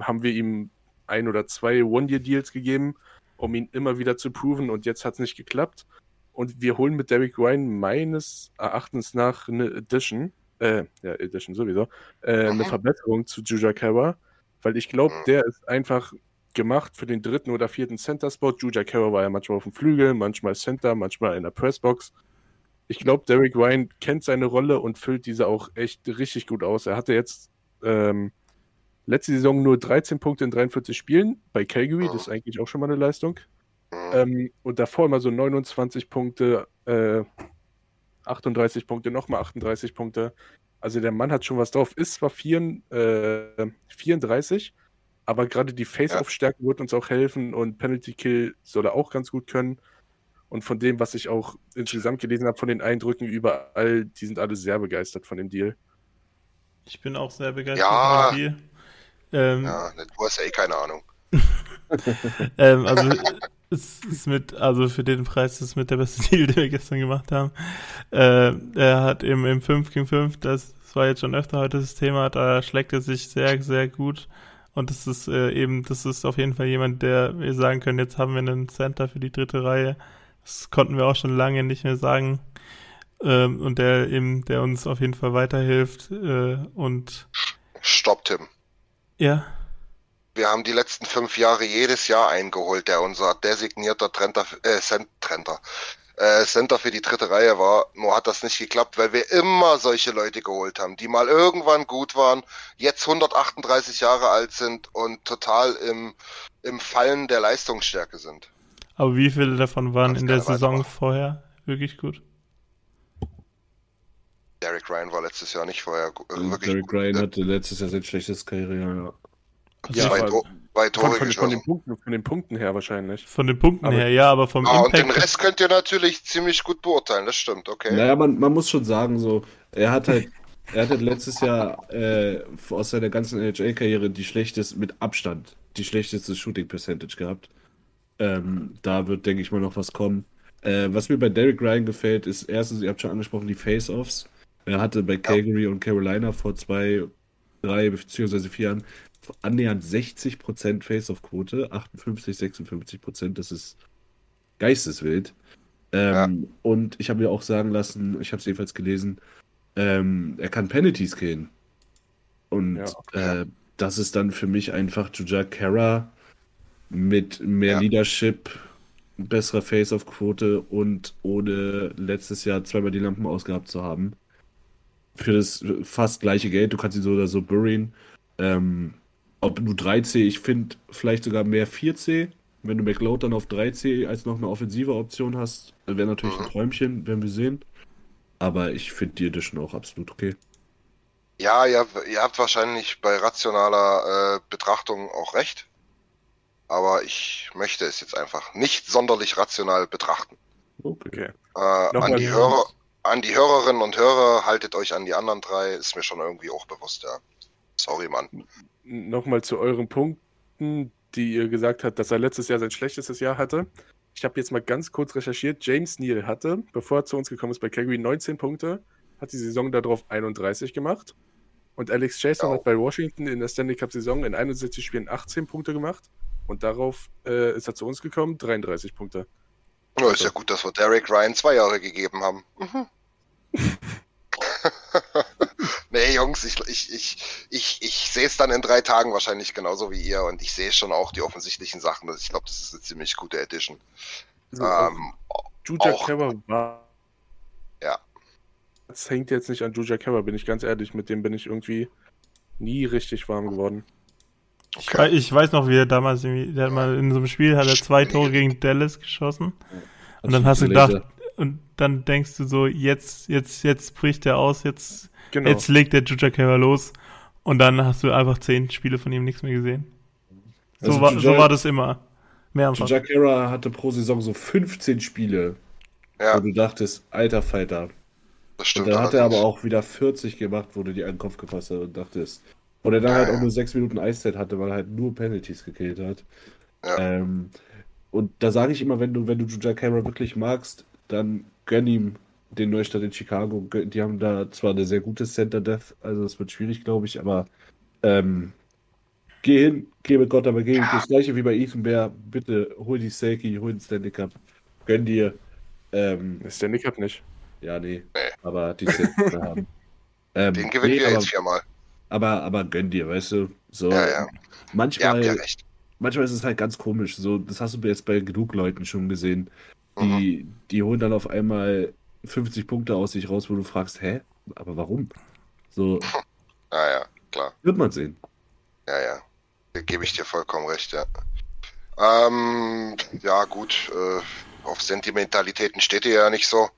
haben wir ihm ein oder zwei One-Year-Deals gegeben, um ihn immer wieder zu proven und jetzt hat es nicht geklappt. Und wir holen mit Derek Ryan meines Erachtens nach eine Edition, äh, ja, Edition sowieso, äh, eine Mhm. Verbesserung zu Juja Kara, weil ich glaube, Mhm. der ist einfach gemacht für den dritten oder vierten Center-Spot. Juja Kara war ja manchmal auf dem Flügel, manchmal Center, manchmal in der Pressbox. Ich glaube, Derek Ryan kennt seine Rolle und füllt diese auch echt richtig gut aus. Er hatte jetzt ähm, letzte Saison nur 13 Punkte in 43 Spielen bei Calgary, das ist eigentlich auch schon mal eine Leistung. Mhm. Ähm, und davor immer so 29 Punkte, äh, 38 Punkte, nochmal 38 Punkte. Also der Mann hat schon was drauf. Ist zwar 4, äh, 34, aber gerade die Face-Off-Stärke wird uns auch helfen und Penalty Kill soll er auch ganz gut können. Und von dem, was ich auch insgesamt gelesen habe, von den Eindrücken überall, die sind alle sehr begeistert von dem Deal. Ich bin auch sehr begeistert Ja. von dir. Ähm, Ja, ne, du hast ja eh keine Ahnung. (laughs) ähm, also es ist mit, also für den Preis ist es mit der beste (laughs) Deal, den wir gestern gemacht haben. Äh, er hat im, im 5 gegen 5, das, das war jetzt schon öfter heute das Thema, da schlägt er sich sehr, sehr gut. Und das ist äh, eben, das ist auf jeden Fall jemand, der wir sagen können, jetzt haben wir einen Center für die dritte Reihe. Das konnten wir auch schon lange nicht mehr sagen. Ähm, und der eben, der uns auf jeden Fall weiterhilft. Äh, und Stopp, Tim. ja, Wir haben die letzten fünf Jahre jedes Jahr eingeholt, der unser designierter Trenter, äh, Trenter, äh, Center für die dritte Reihe war. Nur hat das nicht geklappt, weil wir immer solche Leute geholt haben, die mal irgendwann gut waren, jetzt 138 Jahre alt sind und total im, im Fallen der Leistungsstärke sind. aber wie viele davon waren Ganz in der Saison vorher wirklich gut? Derek Ryan war letztes Jahr nicht vorher äh, wirklich Derek gut. Ryan Äh, hatte letztes Jahr sein schlechtes Karriere. Also Ja, zwei, aber To zwei Von, Tore von, von, den Punkten, von den Punkten her wahrscheinlich. Von den Punkten Aber- her, ja, aber vom Ah, und den Impact. Rest könnt ihr natürlich ziemlich gut beurteilen, das stimmt, okay. Naja, man, man muss schon sagen, so, er hat halt, er hat halt letztes Jahr äh, aus seiner ganzen NHL-Karriere die schlechteste, mit Abstand, die schlechteste Shooting Percentage gehabt. Ähm, da wird, denke ich mal, noch was kommen. Äh, was mir bei Derek Ryan gefällt, ist erstens, ihr habt schon angesprochen, die Face-Offs. Er hatte bei Calgary und Carolina vor zwei, drei beziehungsweise vier Jahren annähernd 60% Face-Off-Quote, 58, 56%, das ist geisteswild. Ähm, Und ich habe mir auch sagen lassen, ich habe es ebenfalls gelesen, ähm, er kann Penalties gehen. Und Ja. äh, das ist dann für mich einfach Juja Kara mit mehr Ja. Leadership, besserer Face-Off-Quote und ohne letztes Jahr zweimal die Lampen ausgehabt zu haben. Für das fast gleiche Geld, du kannst ihn so oder so burien. Ähm, ob du 3C, ich finde vielleicht sogar mehr 4C. Wenn du McLeod dann auf 3C als noch eine offensive Option hast, wäre natürlich ein Träumchen, werden wir sehen. Aber ich finde die Edition auch absolut okay. Ja, ihr, habt- ihr habt wahrscheinlich bei rationaler äh, Betrachtung auch recht. Aber ich möchte es jetzt einfach nicht sonderlich rational betrachten. Okay. Äh, an, die. Hörer, an die Hörerinnen und Hörer, haltet euch an die anderen drei, ist mir schon irgendwie auch bewusst, ja. Sorry, Mann. Nochmal zu euren Punkten. die ihr gesagt hat, dass er letztes Jahr sein schlechtestes Jahr hatte. Ich habe jetzt mal ganz kurz recherchiert. James Neal hatte, bevor er zu uns gekommen ist bei Calgary, 19 Punkte, hat die Saison darauf 31 gemacht. Und Alex Jason Oh. hat bei Washington in der Stanley Cup-Saison in 61 Spielen 18 Punkte gemacht. Und darauf äh, ist er zu uns gekommen, 33 Punkte. Ja, ist ja gut, dass wir Derek Ryan zwei Jahre gegeben haben. Mhm. (laughs) nee, Jungs, ich, ich, ich, ich, ich sehe es dann in drei Tagen wahrscheinlich genauso wie ihr und ich sehe schon auch die offensichtlichen Sachen. Ich glaube, das ist eine ziemlich gute Edition. Also, Ähm, Juja auch- Kemmer war. Ja. Das hängt jetzt nicht an Juja Kemmer, bin ich ganz ehrlich. Mit dem bin ich irgendwie nie richtig warm geworden. Ich, wei- ich weiß noch, wie er damals irgendwie, der hat mal in so einem Spiel hat er zwei Tore gegen Dallas geschossen. Und dann hast du gedacht, und dann denkst du so, jetzt, jetzt, jetzt bricht er aus, jetzt, Genau. jetzt legt der Juja Keller los. Und dann hast du einfach zehn Spiele von ihm nichts mehr gesehen. So, Also war, Juja- so war das immer. Mehrfach. Jakera hatte pro Saison so 15 Spiele, ja, wo du dachtest, alter Falter. das Und stimmt. dann hat er aber auch wieder 40 gemacht, wo du dir an den Kopf gefasst hast und dachtest. Und er dann Ja, halt ja. auch nur 6 Minuten Eiszeit hatte, weil er halt nur Penalties gekillt hat. Ja. Ähm, und da sage ich immer, wenn du, wenn du Juja Camera wirklich magst, dann gönn ihm den Neustart in Chicago. Die haben da zwar eine sehr gute Center Death, also es wird schwierig, glaube ich, aber ähm, geh hin, geh mit Gott, aber geh das gleiche wie bei Ethan Bear. Bitte hol die Selkie, hol den Stanley Cup, gönn dir. Ähm, der Nick nicht. ja, nee, Nee. aber die Selkie haben. (laughs) Ähm, Den gewinnen nee, wir aber, jetzt viermal. Aber, aber gönn dir, weißt du? So, Ja, ja. Manchmal, ja manchmal ist es halt ganz komisch. So, das hast du jetzt bei genug Leuten schon gesehen. Mhm. Die, die holen dann auf einmal 50 Punkte aus sich raus, wo du fragst, hä? Aber warum? So, (laughs) Ja, ja, klar. wird man sehen. Ja, ja. Da gebe ich dir vollkommen recht, ja. Ähm, ja, gut. Äh, auf Sentimentalitäten steht ihr ja nicht so.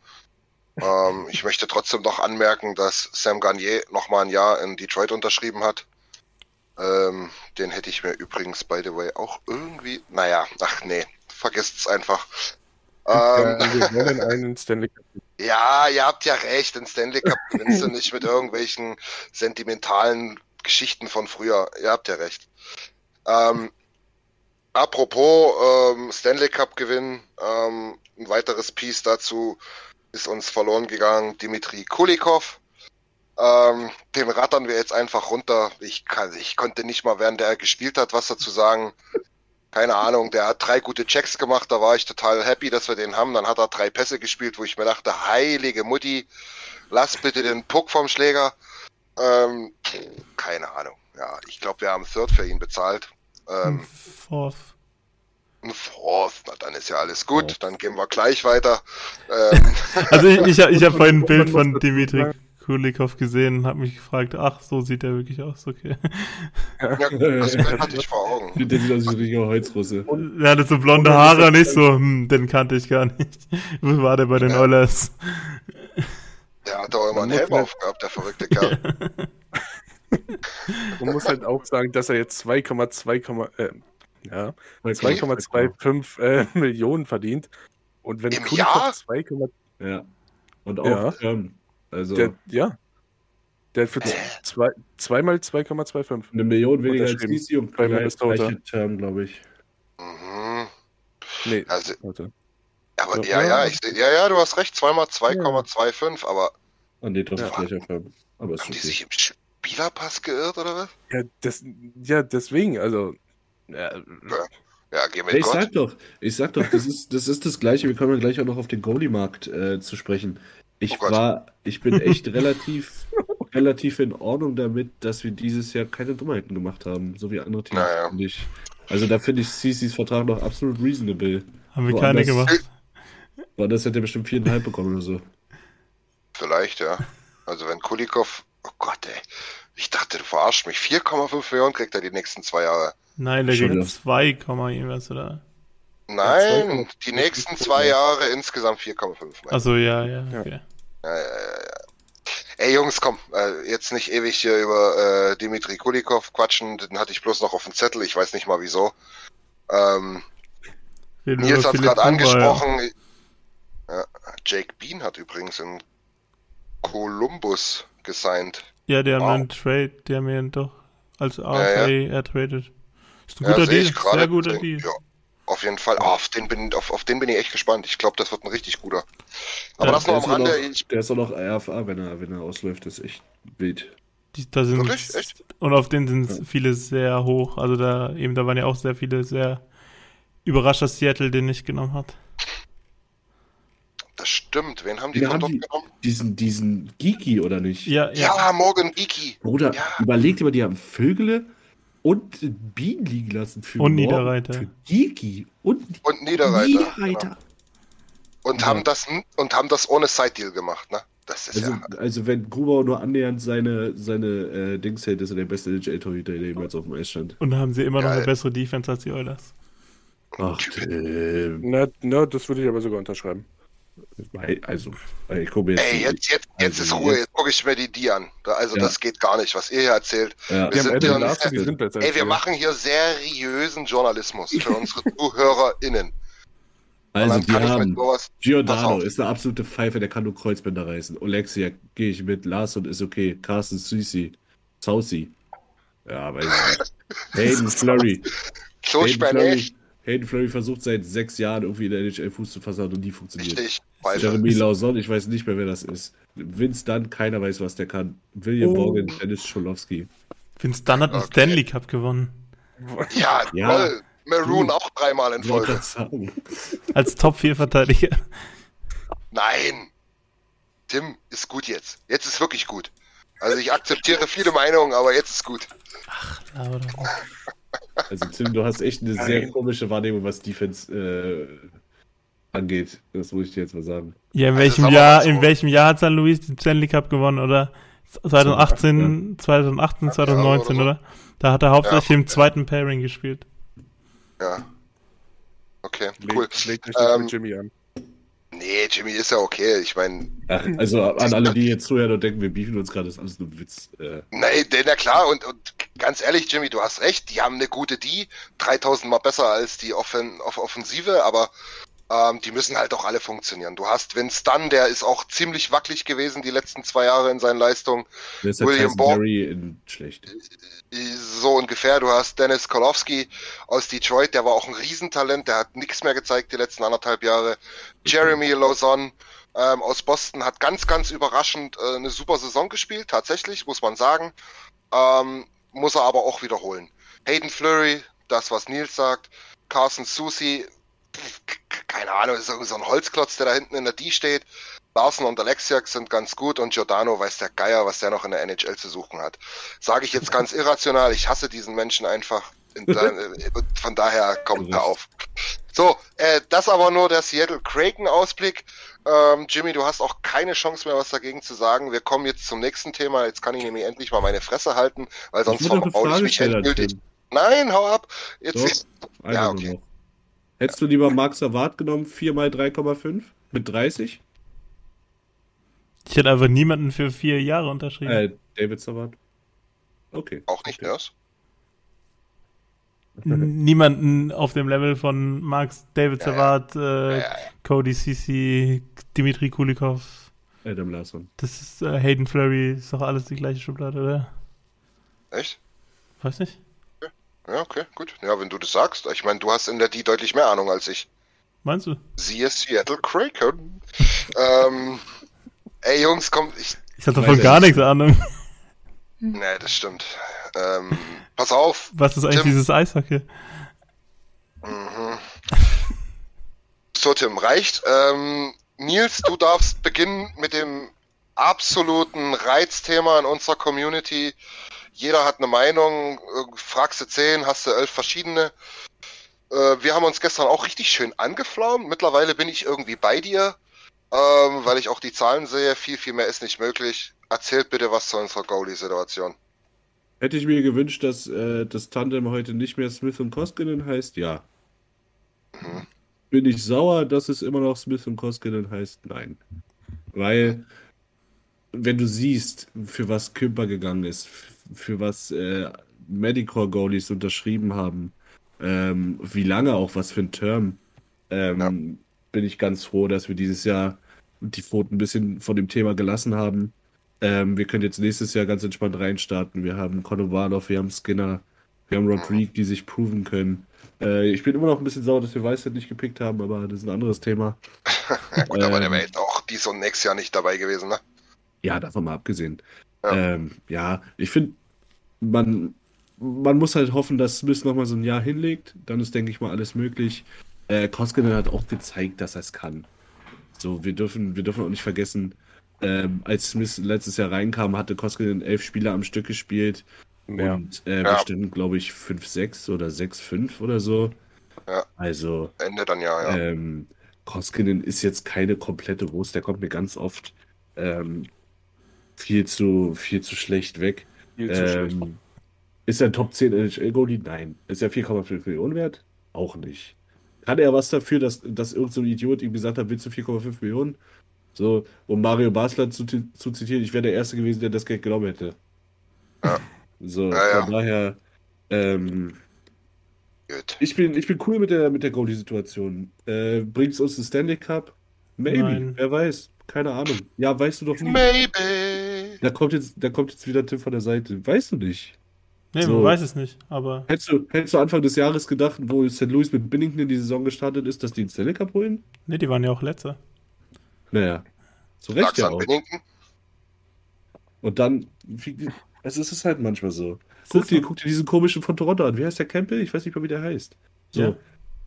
Ähm, ich möchte trotzdem noch anmerken, dass Sam Garnier noch mal ein Jahr in Detroit unterschrieben hat. Ähm, den hätte ich mir übrigens, by the way, auch irgendwie. Naja, ach nee, vergesst es einfach. Ähm, Ja, wir wollen einen Stanley Cup. ja, ihr habt ja recht, den Stanley Cup gewinnst du nicht mit irgendwelchen sentimentalen Geschichten von früher. Ihr habt ja recht. Ähm, apropos ähm, Stanley Cup Gewinn, ähm, ein weiteres Piece dazu ist uns verloren gegangen, Dimitri Kulikov. Ähm, den rattern wir jetzt einfach runter. Ich, kann, ich konnte nicht mal, während er gespielt hat, was dazu sagen. Keine Ahnung, der hat drei gute Checks gemacht, da war ich total happy, dass wir den haben. Dann hat er drei Pässe gespielt, wo ich mir dachte, heilige Mutti, lass bitte den Puck vom Schläger. Ähm, keine Ahnung. Ja, ich glaube, wir haben Third für ihn bezahlt. Ähm, Fourth. Ein Fourth, na dann ist ja alles gut. Dann gehen wir gleich weiter. Ähm, (laughs) Also ich, ich, ich habe vorhin ein Bild von (laughs) Dimitri Kulikov gesehen und habe mich gefragt, ach, so sieht er wirklich aus, okay. ja, (laughs) das Bild hatte ich vor Augen. Der sieht aus wie ein richtiger Holzrusse. Er hatte so blonde Haare und ich so, hm, den kannte ich gar nicht. Wo war der bei den Ja. Oilers? Der hat doch immer einen Helm aufgehabt, der verrückte Kerl. Man muss halt auch sagen, dass er jetzt 2,2, äh, ja, 2,25 äh, (laughs) Millionen verdient. Und wenn Im Jahr? 2, Ja. Und auch Ja. Term. Also der, ja, der für zwei, zweimal 2,25. eine Million weniger als. DC und gleiche Term, glaube ich. Mhm. Nee, Also, warte. aber Ja. ja, ja, ich seh, ja, ja, du hast recht, zweimal 2,25, aber Ah, nee, doch Ja. gleicher Term. Aber ist haben die okay. sich im Spielerpass geirrt oder was? Ja, das, ja, deswegen, also. Ja, Ja, geh mit ich Gott. sag doch, ich sag doch, das ist das, ist das Gleiche. Wir kommen ja gleich auch noch auf den Goalie-Markt äh, zu sprechen. Ich Oh war, ich bin echt relativ, (laughs) relativ in Ordnung damit, dass wir dieses Jahr keine Dummheiten gemacht haben, so wie andere Teams, Naja. finde ich. Also da finde ich CCs Vertrag noch absolut reasonable. Haben wir Woanders- keine gemacht. Weil das hätte er bestimmt viereinhalb bekommen oder so. Vielleicht, ja. Also wenn Kulikov, oh Gott, ey. Ich dachte, du verarschst mich. 4,5 Millionen kriegt er die nächsten zwei Jahre. Nein, der ja. 2, Komma irgendwas, oder? Nein, 2,5 die nächsten zwei Jahre insgesamt 4,5. Achso, ja, ja, Ja. okay. Ja, ja, ja, ja. Ey Jungs, komm, äh, jetzt nicht ewig hier über äh, Dimitri Kulikov quatschen, den hatte ich bloß noch auf dem Zettel, ich weiß nicht mal wieso. Ähm, Reden wir Nils hat es gerade angesprochen. Ja, Jake Bean hat übrigens in Columbus gesigned. Ja, ja die haben Wow. einen Trade, die haben ihn doch als ja. RFA ertradet. Ist ein guter sehe Deal, sehr guter Deal. Ja, auf jeden Fall. Ah, auf, den bin, auf, auf den bin ich echt gespannt. Ich glaube, das wird ein richtig guter. Aber Ja, das Der am ist auch Rande. noch- Ich, Der ist auch noch RFA, wenn er, wenn er ausläuft, das ist echt wild. Die, da sind, Wirklich? Echt? Und auf den sind viele sehr hoch. Also da eben, da waren ja auch sehr viele sehr überrascht, dass Seattle den nicht genommen hat. Das stimmt. Wen haben die haben dort die, genommen? diesen, diesen Geeky, oder nicht? Ja, ja. Ja, Morgan Geeky. Bruder, Ja. überleg dir mal, die haben Vögele und Bienen liegen lassen für Und Morgen, Niederreiter. Für Geeky und Und Niederreiter. Niederreiter. Genau. Und, Ja. haben das, und haben das ohne Side-Deal gemacht, ne? Das ist Also, ja. also wenn Gruber nur annähernd seine, seine äh, Dings hält, ist er der beste NHL-Torhüter, der jemals auf dem Eis stand. Und da haben sie immer noch Geil. eine bessere Defense als die Oilers. Ach, Tim. Na, na, das würde ich aber sogar unterschreiben. Also, ich gucke jetzt. Ey, jetzt, jetzt, jetzt also ist Ruhe, jetzt- jetzt gucke ich mir die, die an. Also Ja. das geht gar nicht, was ihr hier erzählt. Ja. Haben sind die sind. Ey, wir machen hier seriösen Journalismus für unsere (laughs) ZuhörerInnen. Und Also, die haben Giordano ist eine absolute Pfeife, der kann nur Kreuzbänder reißen. Alexia gehe ich mit. Larson ist okay. Carsten Susi. Saucy. Ja, weiß ich nicht. (laughs) Hayden Flurry. So Hayden Spanisch. Hayden Flurry versucht seit sechs Jahren irgendwie in der NHL Fuß zu fassen und nie funktioniert. Richtig. Jeremy Lawson, ich weiß nicht mehr, wer das ist. Vince Dunn, keiner weiß, was der kann. William Oh. Morgan, Dennis Scholowski. Vince Dunn hat einen Okay. Stanley Cup gewonnen. Ja, Ja. toll. Maroon Du. auch dreimal in Folge. das sagen. Als Top-4-Verteidiger. Nein. Tim ist gut jetzt. Jetzt ist wirklich gut. Also ich akzeptiere viele Meinungen, aber jetzt ist gut. Aber Also Tim, du hast echt eine sehr komische Wahrnehmung, was Defense äh, angeht. Das muss ich dir jetzt mal sagen. Ja, in Also welchem wir Jahr, in welchem Jahr hat San Luis den Stanley Cup gewonnen, oder? 2018, 2018, 2019, oder so. oder? Da hat er hauptsächlich Ja. im zweiten Pairing gespielt. Ja. Okay, Leg, cool. leg dich Ähm, mit Jimmy an. Nee, Jimmy ist ja okay. Ich meine, also an alle, die jetzt zuhören und denken, wir beefen uns gerade, ist alles nur ein Witz. Äh, nein, na klar, und, und ganz ehrlich, Jimmy, du hast recht, die haben eine gute D, 3000 mal besser als die Offen Off Offensive, aber ähm, die müssen halt auch alle funktionieren. Du hast Vince Dunn, der ist auch ziemlich wackelig gewesen die letzten zwei Jahre in seinen Leistungen. William Borg- in schlecht? So ungefähr. Du hast Dennis Kolowski aus Detroit, der war auch ein Riesentalent, der hat nichts mehr gezeigt die letzten anderthalb Jahre. Jeremy Lozon ähm, aus Boston hat ganz, ganz überraschend äh, eine super Saison gespielt, tatsächlich, muss man sagen. Ähm, muss er aber auch wiederholen. Hayden Fleury, das, was Nils sagt. Carson Susi, keine Ahnung, ist so ein Holzklotz, der da hinten in der D steht. Larsen und Alexiak sind ganz gut und Giordano weiß der Geier, was der noch in der NHL zu suchen hat. Sage ich jetzt ganz irrational, ich hasse diesen Menschen einfach. (laughs) Von daher kommt er auf. So, äh, das aber nur der Seattle Kraken-Ausblick. Ähm, Jimmy, du hast auch keine Chance mehr, was dagegen zu sagen. Wir kommen jetzt zum nächsten Thema. Jetzt kann ich nämlich endlich mal meine Fresse halten, weil sonst verbaue ich mich endgültig. Nein, hau ab. Jetzt Doch, Ja, okay. noch. Hättest du lieber Max Savard genommen, 4 mal 3,5 mit 30? Ich hätte einfach niemanden für vier Jahre unterschrieben. Äh, David Savard? Okay. auch nicht Nurse. (laughs) Niemanden auf dem Level von Max, David Ja, ja. Savard, äh, Ja, ja, Cody Cici, Dimitri Kulikov. Adam Larson. Das ist äh, Hayden Flurry, ist doch alles die gleiche Schublade, oder? Echt? Weiß nicht. Ja, okay, gut. Ja, wenn du das sagst. Ich meine, du hast in der D deutlich mehr Ahnung als ich. Meinst du? Siehe Seattle Kraken. ähm, ey, Jungs, komm, ich. Ich hatte Weiß von ich gar nicht. nichts Ahnung. (laughs) Nee, das stimmt. Ähm, pass auf. Was ist eigentlich Tim. dieses Eishockey? Mhm. So, Tim, reicht. Ähm, Nils, du darfst beginnen mit dem absoluten Reizthema in unserer Community. Jeder hat eine Meinung. Äh, Fragst du zehn, hast du elf verschiedene. Äh, wir haben uns gestern auch richtig schön angeflaumt. Mittlerweile bin ich irgendwie bei dir, ähm, weil ich auch die Zahlen sehe. Viel, viel mehr ist nicht möglich. Erzählt bitte was zu unserer Goalie-Situation. Hätte ich mir gewünscht, dass äh, das Tandem heute nicht mehr Smith und Koskinen heißt? Ja. Mhm. Bin ich sauer, dass es immer noch Smith und Koskinen heißt? Nein. Weil, wenn du siehst, für was Kümper gegangen ist, für was äh, Medicore-Goalies unterschrieben haben, ähm, wie lange auch, was für ein Term, ähm, bin ich ganz froh, dass wir dieses Jahr die Pfoten ein bisschen von dem Thema gelassen haben. Ähm, wir können jetzt nächstes Jahr ganz entspannt reinstarten. Wir haben Konovalov, wir haben Skinner, Wir haben Rodrigue, die sich proven können. Äh, ich bin immer noch ein bisschen sauer, dass wir Weisheit nicht gepickt haben, aber das ist ein anderes Thema. (laughs) ja gut, aber der Ähm. wäre jetzt auch dies und nächstes Jahr nicht dabei gewesen, ne? Ja, davon mal abgesehen. Ja. Ähm, ja, ich finde, man, man muss halt hoffen, dass Smith nochmal so ein Jahr hinlegt. Dann ist, denke ich mal, alles möglich. Äh, Koskinen hat auch gezeigt, dass er es kann. So, wir dürfen, wir dürfen auch nicht vergessen, ähm, als Smith letztes Jahr reinkam, hatte Koskinen elf Spiele am Stück gespielt. Ja. Und äh, Ja. wir standen, glaube ich, 5-6 oder 6-5 oder so. Ja. Also, Ende dann ja, ja. ähm, Koskinen ist jetzt keine komplette Wurst, der kommt mir ganz oft ähm, viel zu, viel zu schlecht weg. Viel zu schlecht. Ähm, ist er ein Top 10 NHL-Goalie? Nein. Ist er 4,5 Millionen wert? Auch nicht. Kann er was dafür, dass, dass irgendein so ein Idiot ihm gesagt hat, willst du 4,5 Millionen? So, um Mario Basler zu, zu zitieren, ich wäre der Erste gewesen, der das Geld genommen hätte. Ja. So, Ja, ja. von daher, ähm, ich bin, ich bin cool mit der, mit der Goalie-Situation. Äh, Bringt es uns einen Stanley Cup? Maybe, Nein. wer weiß. Keine Ahnung. Ja, weißt du doch nie. Maybe. Da kommt jetzt, da kommt jetzt wieder Tim von der Seite. Weißt du nicht. Nee, So. man weiß es nicht, aber Hättest du, hättest du Anfang des Jahres gedacht, wo St. Louis mit Binnington in die Saison gestartet ist, dass die den Stanley Cup holen? nee, die waren ja auch letzter. Naja. Zu Recht Lag's ja auch. Binnington? Und dann, also es ist halt manchmal so. Guck dir, so. guck dir diesen komischen von Toronto an. Wie heißt der Campbell? Ich weiß nicht mal, wie der heißt. So. Ja.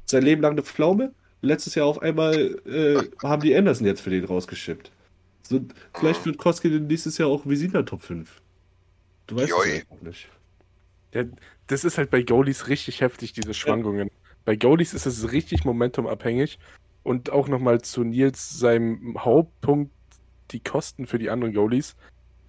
Sein Leben lang eine Pflaume. Letztes Jahr auf einmal äh, haben die Anderson jetzt für den rausgeschippt. So, vielleicht wird Koskinen nächstes Jahr auch Visita Top 5. Du weißt Joi. es nicht. Ja, das ist halt bei Goalies richtig heftig, diese Schwankungen. Bei Goalies ist es richtig momentumabhängig und auch nochmal zu Nils seinem Hauptpunkt die Kosten für die anderen Goalies.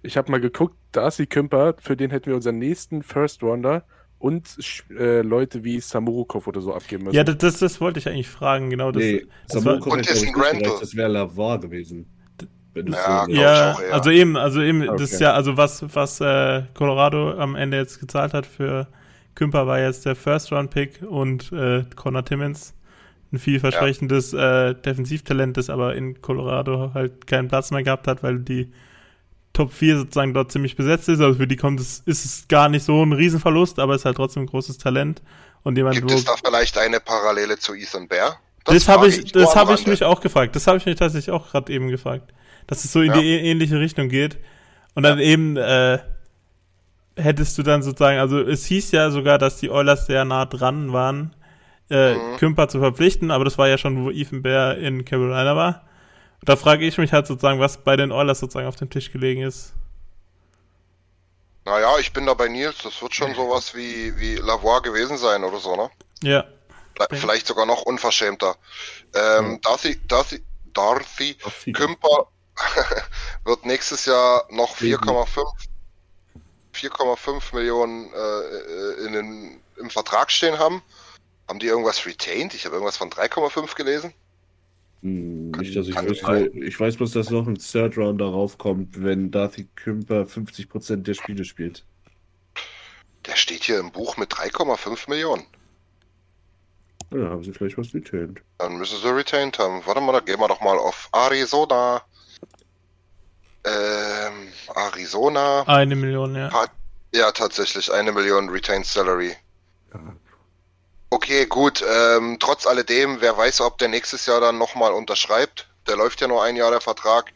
Ich habe mal geguckt, Darcy Kümper, für den hätten wir unseren nächsten First Rounder und äh, Leute wie Samurukov oder so abgeben müssen. Ja, das, das, das wollte ich eigentlich fragen, genau. Das, Nee, das war, Und ist ein das wäre Lavar gewesen. Wenn du Ja, so ja, ich auch eher. also eben, also eben, das ist Okay. ja, also was, was äh, Colorado am Ende jetzt gezahlt hat für Kümper war jetzt der First-Round-Pick und äh, Connor Timmins, ein vielversprechendes äh, Defensivtalent, das aber in Colorado halt keinen Platz mehr gehabt hat, weil die Top 4 sozusagen dort ziemlich besetzt ist. Also für die kommt es, ist es gar nicht so ein Riesenverlust, aber es ist halt trotzdem ein großes Talent. Und jemand, Gibt wo, es da vielleicht eine Parallele zu Ethan Bear? das habe frage ich, nur das am habe ich mich auch gefragt. Das habe ich mich tatsächlich auch gerade eben gefragt. Dass es so in Ja. die ähnliche Richtung geht. Und dann eben äh, hättest du dann sozusagen, also es hieß ja sogar, dass die Oilers sehr nah dran waren, äh, Mhm. Kümper zu verpflichten, aber das war ja schon, wo Ethan Bear in Carolina war. Da frage ich mich halt sozusagen, was bei den Oilers sozusagen auf dem Tisch gelegen ist. Naja, ich bin da bei Nils. Das wird schon sowas wie, wie Lavoie gewesen sein oder so, ne? Ja. Vielleicht- Vielleicht sogar noch unverschämter. Ähm, Darcy, Darcy, Darcy Darcy. Kümper (laughs) wird nächstes Jahr noch 4,5 4,5 Millionen äh, in den, im Vertrag stehen haben. Haben die irgendwas retained? Ich habe irgendwas von 3,5 gelesen. Hm, nicht, dass ich wüsste. Ich weiß bloß, dass noch ein Third Round darauf kommt, wenn Darcy Kümper 50% der Spiele spielt. Der steht hier im Buch mit 3,5 Millionen. Ja, haben sie vielleicht was retained. Dann müssen sie retained haben. Warte mal, da gehen wir doch mal auf Arizona. Ähm, Arizona. Eine Million, ja. Hat, ja, tatsächlich, eine Million Retained Salary. Okay, gut. Ähm, trotz alledem, wer weiß, ob der nächstes Jahr dann nochmal unterschreibt. Der läuft ja nur ein Jahr der Vertrag.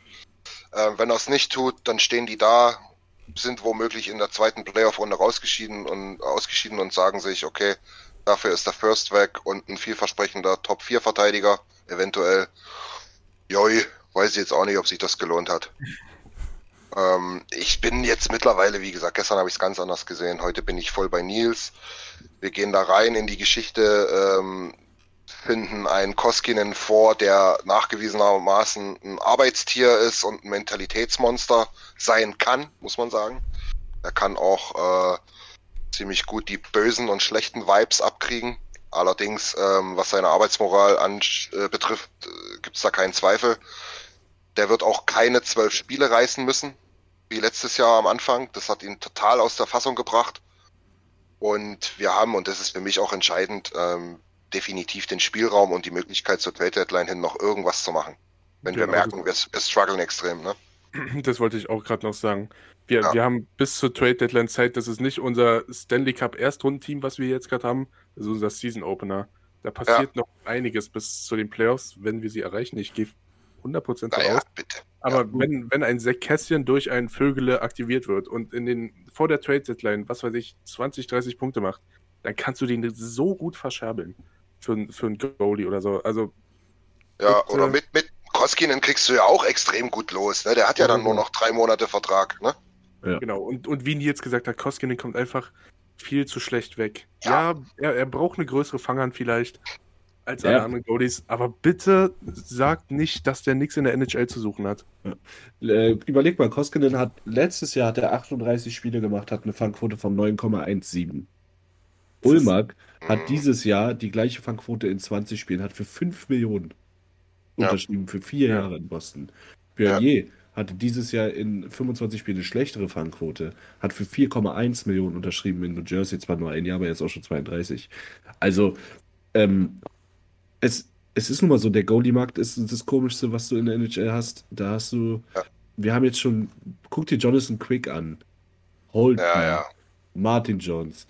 Ähm, wenn er es nicht tut, dann stehen die da, sind womöglich in der zweiten Playoff-Runde rausgeschieden und ausgeschieden und sagen sich, okay, dafür ist der First weg und ein vielversprechender Top-4-Verteidiger, eventuell. Joi, weiß ich jetzt auch nicht, ob sich das gelohnt hat. Ähm, ich bin jetzt mittlerweile, wie gesagt, gestern habe ich es ganz anders gesehen. Heute bin ich voll bei Nils. Wir gehen da rein in die Geschichte, ähm, finden einen Koskinen vor, der nachgewiesenermaßen ein Arbeitstier ist und ein Mentalitätsmonster sein kann, muss man sagen. Er kann auch äh, ziemlich gut die bösen und schlechten Vibes abkriegen. Allerdings, ähm, was seine Arbeitsmoral an, äh, betrifft, äh, gibt es da keinen Zweifel. Der wird auch keine zwölf Spiele reißen müssen, wie letztes Jahr am Anfang. Das hat ihn total aus der Fassung gebracht. Und wir haben, und das ist für mich auch entscheidend, ähm, definitiv den Spielraum und die Möglichkeit zur Trade Deadline hin noch irgendwas zu machen. Wenn wir Genau. merken, wir, wir strugglen extrem, ne? (clears throat) Das wollte ich auch gerade noch sagen. Wir, Ja. wir haben bis zur Trade Deadline Zeit, das ist nicht unser Stanley Cup Erstrundenteam, was wir jetzt gerade haben, das ist unser Season Opener. Da passiert noch einiges bis zu den Playoffs, wenn wir sie erreichen. Ich gehe 100% Naja, voraus. bitte. Aber Ja. wenn, wenn ein Cassian durch einen Vögele aktiviert wird und in den, vor der Trade Deadline, was weiß ich, 20, 30 Punkte macht, dann kannst du den so gut verscherbeln. Für, für einen Goalie oder so. Also, Ja, Und, oder äh, mit, mit Koskinen kriegst du ja auch extrem gut los. Ne? Der hat ja dann nur noch drei Monate Vertrag. Ne? Ja. Genau, und, und wie Nils gesagt hat, Koskinen kommt einfach viel zu schlecht weg. Ja, er, er braucht eine größere Fanghand vielleicht als alle Ja. anderen Goalies, aber bitte sagt nicht, dass der nichts in der NHL zu suchen hat. Äh, überleg mal, Koskinen hat letztes Jahr hat er 38 Spiele gemacht, hat eine Fangquote von 9,17. Ulmark hat Mhm. dieses Jahr die gleiche Fangquote in 20 Spielen, hat für 5 Millionen Ja. unterschrieben, für vier Ja. Jahre in Boston. Bernier hatte dieses Jahr in 25 Spielen eine schlechtere Fangquote, hat für 4,1 Millionen unterschrieben in New Jersey, zwar nur ein Jahr, aber jetzt auch schon 32. Also, ähm, es, es ist nun mal so, der Goalie-Markt ist das Komischste, was du in der NHL hast. Da hast du, Ja. wir haben jetzt schon, guck dir Jonathan Quick an, Holtby, Ja, ja. Martin Jones.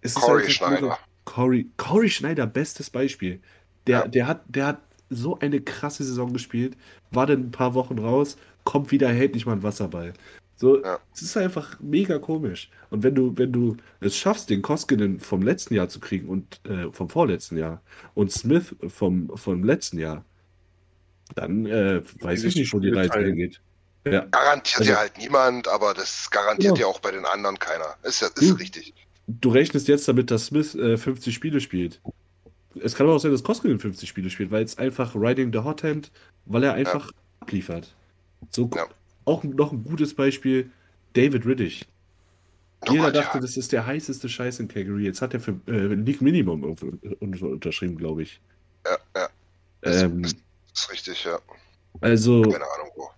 Es ist Corey so- Schneider. Corey, Corey Schneider, bestes Beispiel. Der, der, hat, der hat so eine krasse Saison gespielt, war dann ein paar Wochen raus, kommt wieder, hält nicht mal einen Wasserball. So, Ja. es ist einfach mega komisch. Und wenn du, wenn du es schaffst, den Koskinen vom letzten Jahr zu kriegen und äh, vom vorletzten Jahr und Smith vom, vom letzten Jahr, dann äh, weiß ich nicht, wo die Reise hingeht. Ja. Garantiert Also- ja halt niemand, aber das garantiert Genau. ja auch bei den anderen keiner. Ist ja ist Hm. richtig. Du rechnest jetzt damit, dass Smith äh, 50 Spiele spielt. Es kann aber auch sein, dass Koskinen 50 Spiele spielt, weil es einfach Riding the Hot Hand, weil er einfach abliefert. So Ja. Auch noch ein gutes Beispiel, David Riddick. Oh Jeder Gott, dachte, ja. das ist der heißeste Scheiß in Calgary. Jetzt hat er für äh, League Minimum un- un- unterschrieben, glaube ich. Ja, ja, ist, Ähm, ist, ist richtig, ja. also Keine Ahnung wo.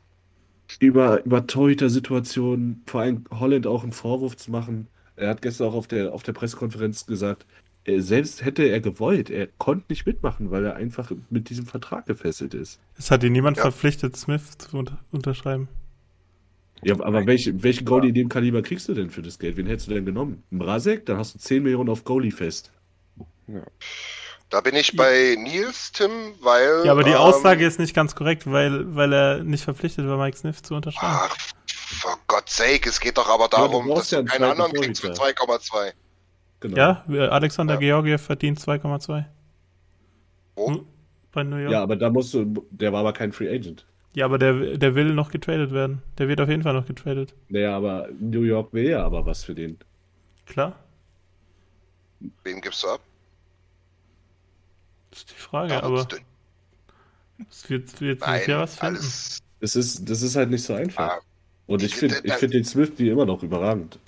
über, über Torhüter-Situationen, vor allem Holland auch einen Vorwurf zu machen. Er hat gestern auch auf der, auf der Pressekonferenz gesagt, er, selbst hätte er gewollt, er konnte nicht mitmachen, weil er einfach mit diesem Vertrag gefesselt ist. Es hat ihn niemand Ja. verpflichtet, Smith zu unter unterschreiben. Ja, aber welche, welchen Goalie in dem Kaliber kriegst du denn für das Geld? Wen hättest du denn genommen? Mrazek? Dann hast du 10 Millionen auf Goalie fest. Da bin ich bei Nils, Tim, weil. Ja, aber die ähm, Aussage ist nicht ganz korrekt, weil, weil er nicht verpflichtet war, Mike Smith zu unterschreiben. Ach, for God's sake, es geht doch aber darum, brauchst dass ja du einen keinen anderen kriegst für Torhüter. 2,2. Genau. Ja, Alexander Ja. Georgiev verdient 2,2 Wo? Hm? bei New York. Ja, Ja, aber da musst du, der war aber kein Free Agent. Aber der, der will noch getradet werden. Der wird auf jeden Fall noch getradet. Naja, aber New York will ja aber was für den. Klar, Wen gibst du ab? das ist die Frage, Da aber es wird, wird Nein, sicher was finden. alles. Das ist, das ist halt nicht so einfach. Ah, Und ich finde ich find den Smith die immer noch überragend.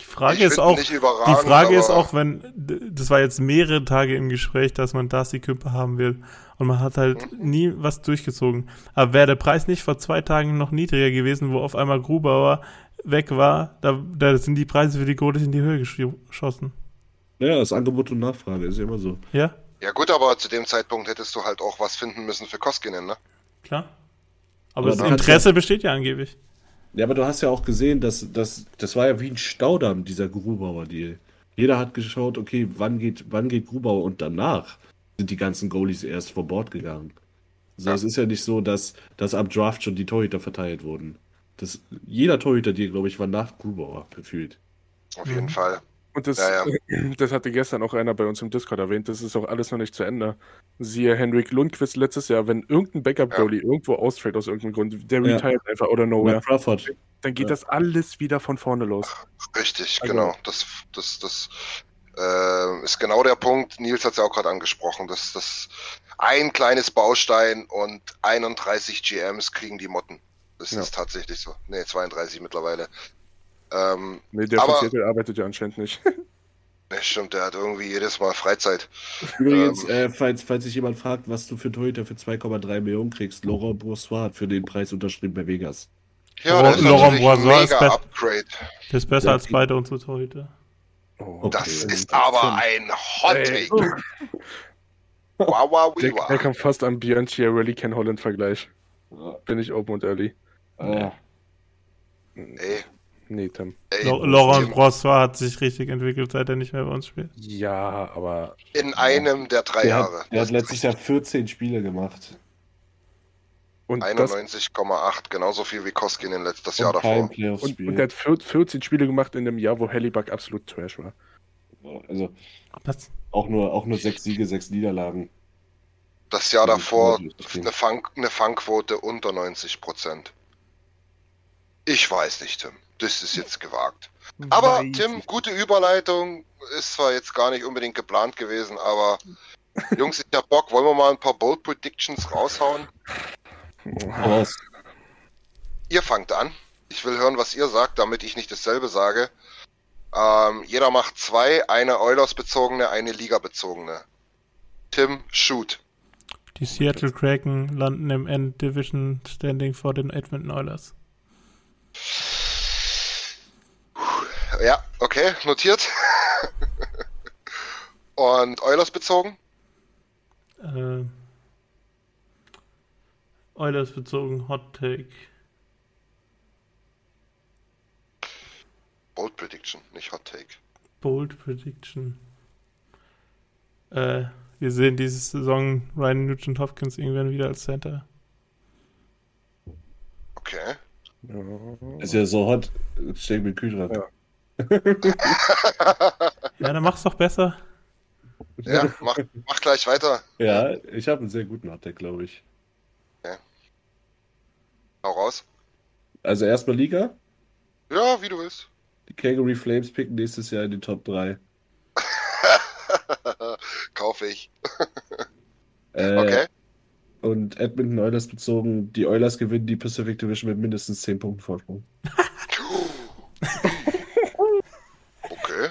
Die Frage Ich ist auch, die Frage ist auch, wenn, das war jetzt mehrere Tage im Gespräch, dass man Darcy Kümper haben will. Und man hat halt Mhm. nie was durchgezogen. Aber wäre der Preis nicht vor zwei Tagen noch niedriger gewesen, wo auf einmal Grubauer weg war, da, da sind die Preise für die Goalies in die Höhe gesch- geschossen. Naja, das Angebot und Nachfrage ist ja immer so. Ja, Ja gut, aber zu dem Zeitpunkt hättest du halt auch was finden müssen für Koskinen, ne? klar. Aber Aber das Interesse besteht ja angeblich. Ja, aber du hast ja auch gesehen, dass, dass das war ja wie ein Staudamm, dieser Grubauer-Deal. Jeder hat geschaut, okay, wann geht, wann geht Grubauer und danach sind die ganzen Goalies erst vor Bord gegangen. So, Ja. Es ist ja nicht so, dass, dass am Draft schon die Torhüter verteilt wurden. Das, jeder Torhüter, die, glaube ich, war nach Grubauer gefühlt. Auf Mhm. jeden Fall. Und das, Ja, (clears throat) das hatte gestern auch einer bei uns im Discord erwähnt, das ist auch alles noch nicht zu Ende. Siehe Henrik Lundqvist letztes Jahr, wenn irgendein Backup-Goalie irgendwo ausfällt aus irgendeinem Grund, der Ja. retired einfach oder nowhere, dann geht Ja. das alles wieder von vorne los. Richtig, Also- genau. Das, das, das äh, ist genau der Punkt. Nils hat es ja auch gerade angesprochen. dass das ein kleines Baustein und 31 GMs kriegen die Motten. Das Ja. ist tatsächlich so. Ne, 32 mittlerweile. Ähm, Nee, der Aber- von Seattle arbeitet ja anscheinend nicht. (laughs) ne, stimmt, der hat irgendwie jedes Mal Freizeit. Übrigens, Ähm. äh, falls, falls sich jemand fragt, was du für Torhüter für 2,3 Millionen kriegst, Laurent Brossois hat für den Preis unterschrieben bei Vegas. Ja, Laurent- das ist Laurent Boisois ist Upgrade. Der ist besser Ja, als beide unsere Torhüter. Oh, Das Okay. ist aber ein Hot. Take. Wow, wow, Der, wow. der kam fast am Björn Chiarelli Ken Holland Vergleich. Bin ich open und early. Äh, Ey, Nee, Tim. ey, Laurent Tim, Brossois hat sich richtig entwickelt, seit er nicht mehr bei uns spielt. Ja, aber in einem der drei der, Jahre. hat, der hat letztes Jahr 14 Spiele gemacht. und das 91,8, genauso viel wie Koskin letztes Jahr davor. und, und der hat vier- 14 Spiele gemacht in einem Jahr, wo Hellebuck absolut Trash war. Also Was? auch nur, auch nur sechs Siege, sechs Niederlagen. Das Jahr Ja, davor eine Fangquote unter 90 Prozent. Ich weiß nicht, Tim. Das ist jetzt gewagt. Aber Weiß Tim, gute Überleitung. Ist zwar jetzt gar nicht unbedingt geplant gewesen, aber (laughs) Jungs, ich hab Bock. Wollen wir mal ein paar Bold Predictions raushauen? Aber Ihr fangt an. Ich will hören, was ihr sagt, damit ich nicht dasselbe sage. Ähm, jeder macht zwei, eine Oilers-bezogene, eine Liga-bezogene. Tim, shoot. Die Seattle Kraken landen im End-Division Standing vor den Edmonton Oilers. Ja, okay, notiert. Und Oilers bezogen? Äh, Oilers bezogen Hot Take. Bold Prediction, nicht Hot Take. Bold Prediction. Äh, wir sehen diese Saison Ryan Nugent Hopkins irgendwann wieder als Center. Okay. ist ja so hot, steht mit Kühlschrank. Ja. (laughs) Ja, dann mach's doch besser. Ja, mach, mach gleich weiter. Ja, ich habe einen sehr guten Hotdeck, glaube ich. Hau raus. Also erstmal Liga. Ja, wie du willst. Die Calgary Flames picken nächstes Jahr in die Top 3. (laughs) Kaufe ich. Äh, Okay. Und Edmonton Oilers bezogen, die Oilers gewinnen die Pacific Division mit mindestens 10 Punkten Vorsprung. (laughs) Okay.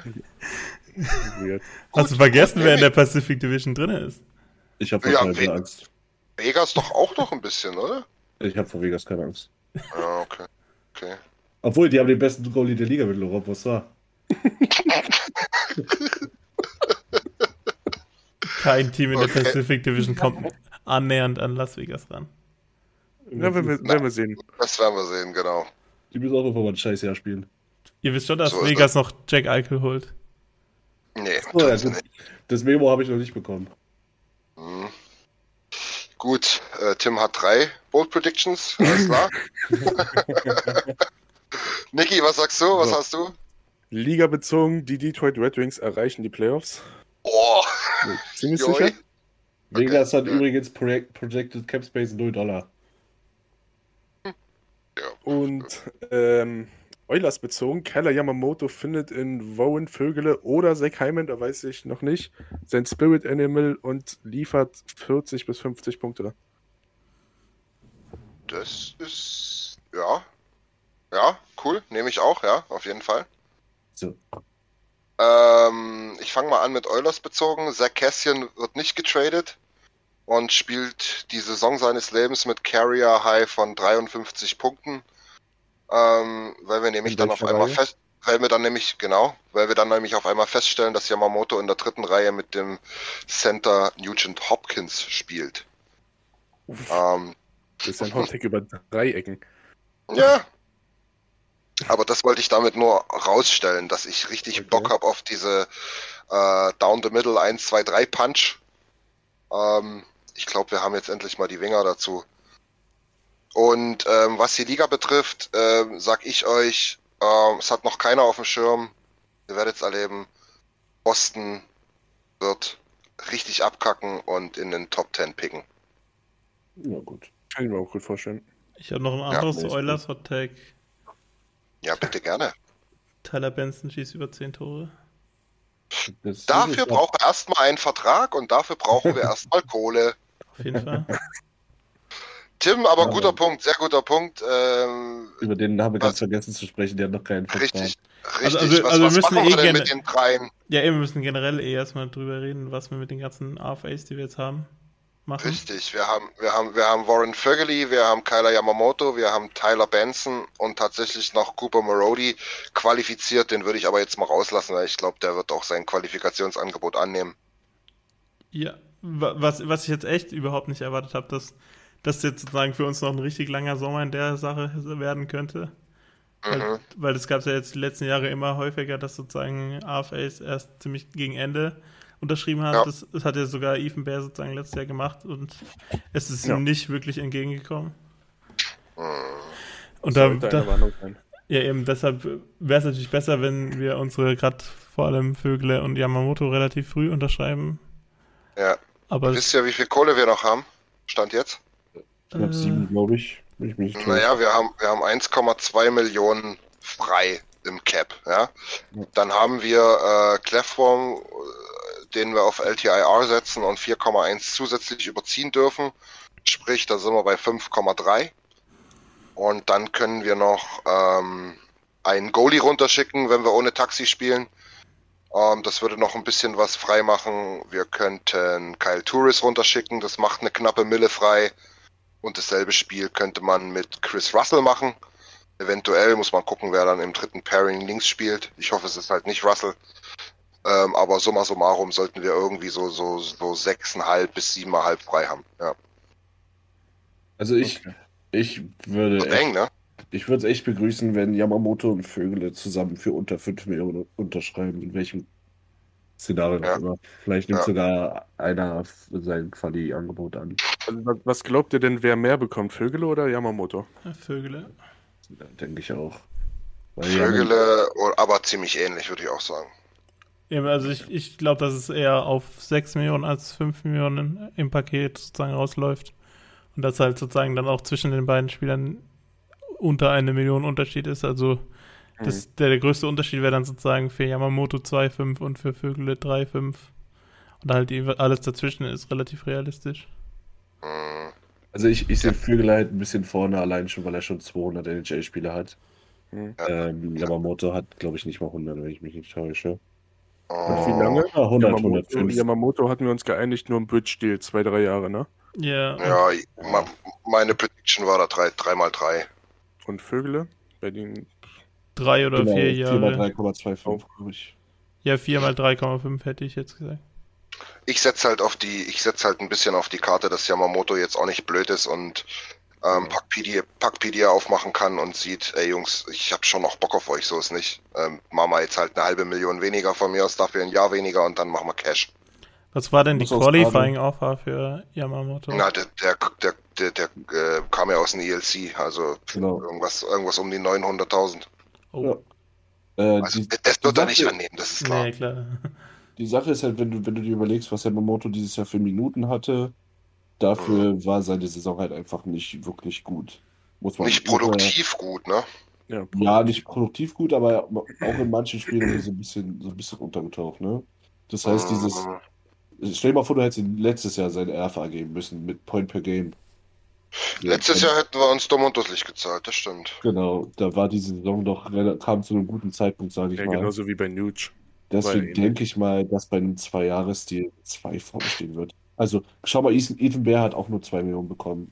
Weird. (laughs) Hast du vergessen, wer in der Pacific Division drin ist? Ich habe vor Ja, Angst. Vegas doch auch noch ein bisschen, oder? Ich habe vor Vegas keine Angst. Ja, okay. Okay. Obwohl, die haben den besten Goalie der Liga mit Laurent Bossard. (laughs) Kein Team in der Okay. Pacific Division kommt annähernd an Las Vegas ran. Ja, wenn wir, werden wir sehen. Das werden wir sehen, genau. Die müssen auch irgendwann mal ein scheiß Jahr spielen. Ihr wisst schon, dass So Vegas noch Jack Eichel holt. Nee, Oh, ja, das. Das Memo habe ich noch nicht bekommen. Hm. Gut, äh, Tim hat drei Bold Predictions, alles klar. (laughs) (laughs) Niki, was sagst du? Was So. hast du? Liga bezogen, die Detroit Red Wings erreichen die Playoffs. Oh, Ziemlich Joi. sicher. Vegas hat ja. übrigens Project Projected Cap Space 0 Dollar. Und ähm, Oilers bezogen, Keller Yamamoto findet in Wowen Vögele oder Zach Hyman, da weiß ich noch nicht, sein Spirit Animal und liefert 40 bis 50 Punkte. Das ist. Ja. Ja, cool. Nehme ich auch, ja, auf jeden Fall. So. Ähm, ich fange mal an mit Oilers bezogen. Zach Cassian wird nicht getradet und spielt die Saison seines Lebens mit Carrier High von 53 Punkten. Ähm, weil wir nämlich In dann auf einmal Reihe? fest, weil wir dann nämlich, genau, weil wir dann nämlich auf einmal feststellen, dass Yamamoto in der dritten Reihe mit dem Center Nugent Hopkins spielt. Ähm, Das ist ein Hottag über drei Ecken. Ja. Aber das wollte ich damit nur rausstellen, dass ich richtig Okay. Bock habe auf diese äh, Down the Middle 1, 2, 3 Punch. Ähm, ich glaube, wir haben jetzt endlich mal die Winger dazu. Und ähm, was die Liga betrifft, ähm, sag ich euch, ähm, es hat noch keiner auf dem Schirm. Ihr werdet es erleben. Boston wird richtig abkacken und in den Top 10 picken. Ja, gut. Kann ich mir auch gut vorstellen. Ich habe noch ein Ja, anderes ist Oilers Hot Take. Ja, bitte gerne. Tyler Benson schießt über 10 Tore. Das Dafür brauchen wir erstmal einen Vertrag und dafür brauchen wir (laughs) erstmal Kohle. Auf jeden Fall. Tim, aber Ja. guter Punkt, sehr guter Punkt. Ähm, Über den haben wir ganz vergessen zu sprechen, der hat noch keinen Vertrag. richtig, richtig. Also- also- was also was müssen wir machen wir eh denn mit den dreien? ja, eben, wir müssen generell eh erstmal drüber reden, was wir mit den ganzen AFAs, die wir jetzt haben, machen. Richtig, wir haben, wir haben, wir haben Warren Fergely, wir haben Kyler Yamamoto, wir haben Tyler Benson und tatsächlich noch Cooper Marody qualifiziert. Den würde ich aber jetzt mal rauslassen, weil ich glaube, der wird auch sein Qualifikationsangebot annehmen. Ja, wa- was, was ich jetzt echt überhaupt nicht erwartet habe, dass, dass jetzt sozusagen für uns noch ein richtig langer Sommer in der Sache werden könnte. Weil, Mhm. weil es gab ja jetzt die letzten Jahre immer häufiger, dass sozusagen AFAs erst ziemlich gegen Ende unterschrieben hat. Ja. Das, das hat ja sogar Ethan Bear sozusagen letztes Jahr gemacht und es ist Ja. ihm nicht wirklich entgegengekommen. Mhm. Und da, da, eine Warnung sein. ja, eben deshalb wäre es natürlich besser, wenn wir unsere gerade vor allem Vögel und Yamamoto relativ früh unterschreiben. Ja. Aber Wisst ihr, wie viel Kohle wir noch haben? Stand jetzt? Knapp Äh. sieben, glaube ich. Wenn ich mich nicht. Naja, wir haben, wir haben 1,2 Millionen frei im Cap. Ja? Dann haben wir äh, Clefworm, äh, den wir auf LTIR setzen und 4,1 zusätzlich überziehen dürfen. Sprich, da sind wir bei 5,3. Und dann können wir noch ähm, einen Goalie runterschicken, wenn wir ohne Taxi spielen. Ähm, das würde noch ein bisschen was frei machen. Wir könnten Kyle Touris runterschicken, das macht eine knappe Mille frei. Und dasselbe Spiel könnte man mit Chris Russell machen. Eventuell muss man gucken, wer dann im dritten Pairing links spielt. Ich hoffe, es ist halt nicht Russell. Ähm, aber summa summarum sollten wir irgendwie so, so, so sechseinhalb bis siebeneinhalb frei haben. Ja. Also ich, ich würde echt, eng, ne? ich würde es echt begrüßen, wenn Yamamoto und Vögele zusammen für unter 5 Millionen unterschreiben, in welchem Szenario Ja. immer. Vielleicht nimmt Ja. sogar einer sein Quali-Angebot an. Also, was- glaubt ihr denn, wer mehr bekommt, Vögele oder Yamamoto? Vögel. Ja, Denke ich auch. Weil Vögele, aber ziemlich ähnlich, würde ich auch sagen. Eben, also ich, ich glaube, dass es eher auf 6 Millionen als 5 Millionen im Paket sozusagen rausläuft. Und dass halt sozusagen dann auch zwischen den beiden Spielern unter eine Million Unterschied ist. Also das, der, der größte Unterschied wäre dann sozusagen für Yamamoto 2,5 und für Vögele 3,5. Und halt alles dazwischen ist relativ realistisch. Hm, Also ich, ich sehe Vögel halt ein bisschen vorne, allein schon, weil er schon 200 NHL-Spiele hat. Mhm. Ähm, Yamamoto hat, glaube ich, nicht mal 100, wenn ich mich nicht täusche. oh, Wie lange? Ah, 100, Yamamoto, 105. Yamamoto hatten wir uns geeinigt, nur im Bridge-Deal, zwei, drei Jahre, ne? Ja, Ja, ma- meine Prediction war da 3 drei, mal 3. Und Vögele? Bei den drei oder Genau, vier 4 mal Jahre. 3,25, glaube ich. Ja, 4 mal 3,5 hätte ich jetzt gesagt. Ich setze halt auf die, ich setze halt ein bisschen auf die Karte, dass Yamamoto jetzt auch nicht blöd ist und ähm, Packpedia, Packpedia aufmachen kann und sieht, ey Jungs, ich habe schon noch Bock auf euch, so ist nicht. Ähm, wir jetzt halt eine halbe Million weniger von mir aus, dafür ein Jahr weniger und dann machen wir Cash. Was war denn die Muss aus Qualifying Offer für Yamamoto? Na, der, der, der, der, der äh, kam ja aus dem ELC, also Genau. irgendwas, irgendwas um die 900.000. oh, Äh, Also die, das wird er nicht annehmen, das ist klar. nee, klar. Die Sache ist halt, wenn du, wenn du dir überlegst, was Yamamoto dieses Jahr für Minuten hatte, dafür war seine Saison halt einfach nicht wirklich gut. Muss man Nicht produktiv gut, ne? ja, Ja, nicht produktiv gut, aber auch in manchen Spielen ist er so ein bisschen, so ein bisschen untergetaucht, ne? Das heißt, dieses, Mhm. stell dir mal vor, du hättest ihm letztes Jahr seine RFA geben müssen mit Point per Game. Letztes Jahr hätten wir uns dumm und dusselig gezahlt, das stimmt. Genau, da war diese Saison doch, kam zu einem guten Zeitpunkt, sage ich ja mal. genauso wie bei Nuge. Deswegen denke ich mal, dass bei einem Zwei-Jahres-Deal zwei vorne stehen wird. Also, schau mal, Ethan, Ethan Bear hat auch nur zwei Millionen bekommen.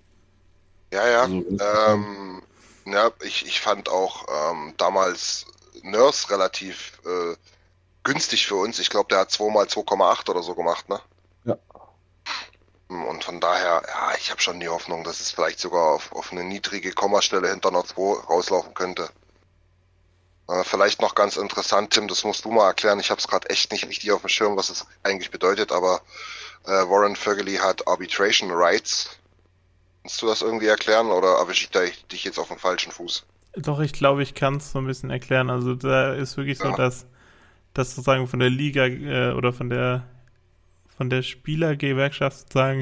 Ja, ja. Also, ähm, ja, ich, ich fand auch ähm, damals Nurse relativ äh, günstig für uns. Ich glaube, der hat 2 mal 2,8 oder so gemacht, ne? Und von daher, ja, ich habe schon die Hoffnung, dass es vielleicht sogar auf, auf eine niedrige Kommastelle hinter einer 2 rauslaufen könnte. Äh, vielleicht noch ganz interessant, Tim, das musst du mal erklären. Ich habe es gerade echt nicht richtig auf dem Schirm, was es eigentlich bedeutet, aber äh, Warren Fergally hat Arbitration Rights. Kannst du das irgendwie erklären oder erwische ich da- dich jetzt auf dem falschen Fuß? Doch, ich glaube, ich kann es so ein bisschen erklären. Also da ist wirklich so, Ja. dass, dass sozusagen von der Liga äh, oder von der von der Spielergewerkschaft sozusagen,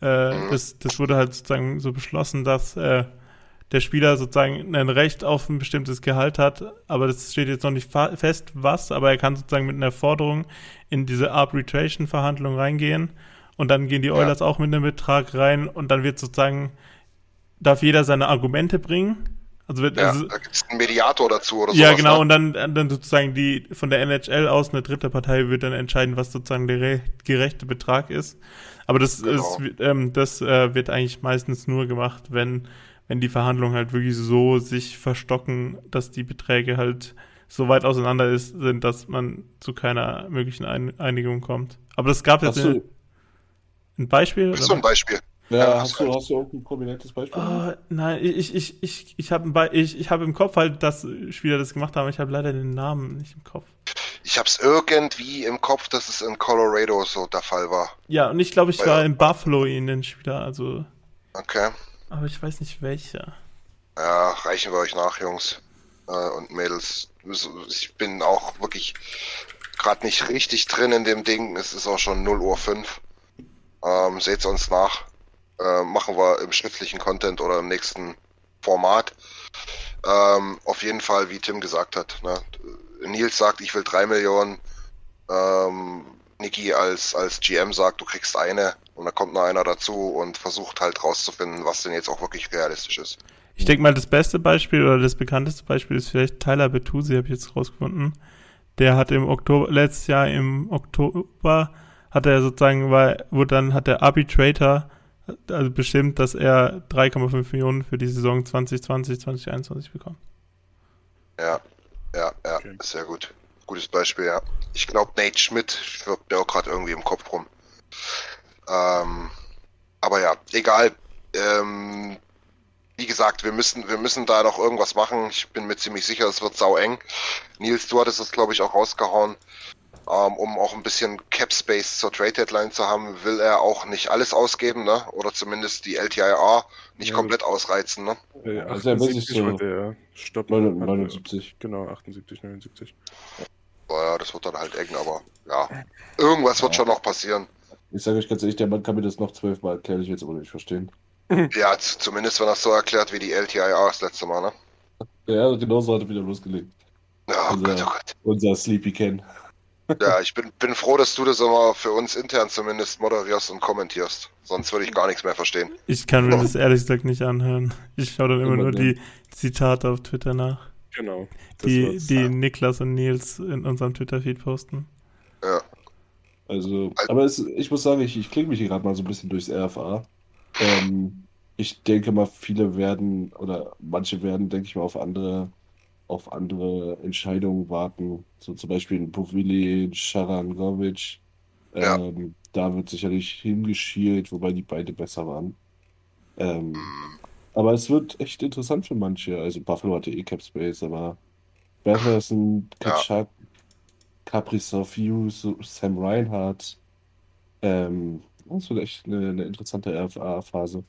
äh, das, das wurde halt sozusagen so beschlossen, dass äh, der Spieler sozusagen ein Recht auf ein bestimmtes Gehalt hat, aber das steht jetzt noch nicht fest, was, aber er kann sozusagen mit einer Forderung in diese Arbitration-Verhandlung reingehen und dann gehen die Oilers auch mit einem Betrag rein und dann wird sozusagen, darf jeder seine Argumente bringen. Also wird, Ja, also, da gibt es einen Mediator dazu oder ja, sowas, genau, Ne? und dann, dann sozusagen die von der NHL aus eine dritte Partei wird dann entscheiden, was sozusagen der re- gerechte Betrag ist. Aber das Genau. ist, ähm, das äh, wird eigentlich meistens nur gemacht, wenn, wenn die Verhandlungen halt wirklich so sich verstocken, dass die Beträge halt so weit auseinander ist, sind, dass man zu keiner möglichen ein Einigung kommt. Aber das gab jetzt ein, ein Beispiel. Oder du ein Beispiel? Ja, Ja, hast, du, hast du irgendein prominentes Beispiel? Oh, nein, ich, ich, ich, ich habe ich, ich hab im Kopf halt, dass Spieler das gemacht haben, ich habe leider den Namen nicht im Kopf. Ich hab's irgendwie im Kopf, dass es in Colorado so der Fall war. Ja, und ich glaube, ich Oh, war ja. in Buffalo in den Spieler, also, Okay. aber ich weiß nicht welcher. Ja, reichen wir euch nach, Jungs äh, und Mädels. Ich bin auch wirklich gerade nicht richtig drin in dem Ding. Es ist auch schon 0 Uhr 5. Ähm, seht's uns nach. Äh, machen wir im schriftlichen Content oder im nächsten Format. Ähm, auf jeden Fall, wie Tim gesagt hat. Ne? Nils sagt, ich will 3 Millionen. Ähm, Niki als, als GM sagt, du kriegst eine. Und dann kommt noch einer dazu und versucht halt rauszufinden, was denn jetzt auch wirklich realistisch ist. Ich denke mal, das beste Beispiel oder das bekannteste Beispiel ist vielleicht Tyler Bertuzzi, habe ich jetzt rausgefunden. Der hat im Oktober, letztes Jahr im Oktober, hat er sozusagen, war, wurde dann, hat der Arbitrator also bestimmt, dass er 3,5 Millionen für die Saison 2020, 2021 bekommt. Ja, ja, ja, Okay. sehr gut. Gutes Beispiel, ja. Ich glaube, Nate Schmidt schwirbt mir auch gerade irgendwie im Kopf rum. Ähm, aber ja, egal. Ähm, wie gesagt, wir müssen, wir müssen da noch irgendwas machen. Ich bin mir ziemlich sicher, es wird sau eng. Nils, du hattest das, glaube ich, auch rausgehauen. Ähm, um auch ein bisschen Cap Space zur Trade Deadline zu haben, will er auch nicht alles ausgeben, ne? Oder zumindest die LTIR nicht Ja. komplett ausreizen, ne? Äh, Also er will sich 78 so-. Stopp. 79. Genau, 78, 79. Naja, das wird dann halt eng, aber ja. Irgendwas wird schon noch passieren. Ich sage euch ganz ehrlich, der Mann kann mir das noch zwölfmal erklären, ich will es aber nicht verstehen. Ja, zumindest wenn er es so erklärt wie die LTIR das letzte Mal, ne? Ja, genauso hat er wieder losgelegt. Ja, oh Also- Gott, oh Gott. Unser Sleepy Ken. Ja, ich bin, bin froh, dass du das immer für uns intern zumindest moderierst und kommentierst. Sonst würde ich gar nichts mehr verstehen. Ich kann mir das ehrlich gesagt nicht anhören. Ich schaue dann immer Immer nur gern. die Zitate auf Twitter nach, Genau. Die, die Niklas und Nils in unserem Twitter-Feed posten. Ja, Also, aber es, ich muss sagen, ich, ich klinge mich hier gerade mal so ein bisschen durchs RFA. Ähm, ich denke mal, viele werden oder manche werden, denke ich mal, auf andere, auf andere Entscheidungen warten. So zum Beispiel in Povili, Sharangovic. Ja. Ähm, da wird sicherlich hingeschielt, wobei die beide besser waren. Ähm, aber es wird echt interessant für manche. Also Buffalo hatte eh Cap Space, aber Batherson, Ja. Kaczak, Kaprizov, Hughes, Sam Reinhardt. Ähm, das wird echt eine, eine interessante RFA-Phase.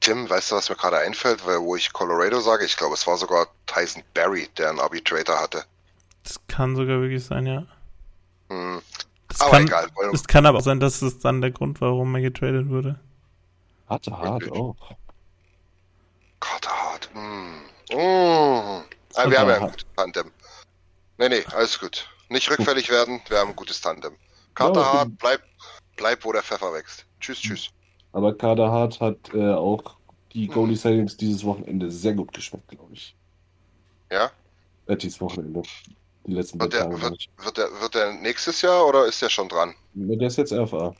Tim, weißt du, was mir gerade einfällt, weil wo ich Colorado sage? Ich glaube, es war sogar Tyson Berry, der einen Arbitrator hatte. Das kann sogar wirklich sein, ja. Hm. Das Aber kann, egal. Wollen, Es kann aber auch sein, dass es dann der Grund war, warum er getradet wurde. Harte hart auch. Carter Hart. Hm. Ah, Und wir haben ja ein gutes Tandem. Nee, nee, alles gut. Nicht rückfällig werden, wir haben ein gutes Tandem. Carter Ja, Hart, bleib, bleib, wo der Pfeffer wächst. Tschüss, tschüss. Aber Kader Hart hat äh, auch die Goalie Signings dieses Wochenende sehr gut geschmeckt, glaube ich. Ja? Äh, dieses Wochenende. Die letzten Wird der, Tage. wird, wird, der, wird der nächstes Jahr oder ist der schon dran? Der ist jetzt RFA.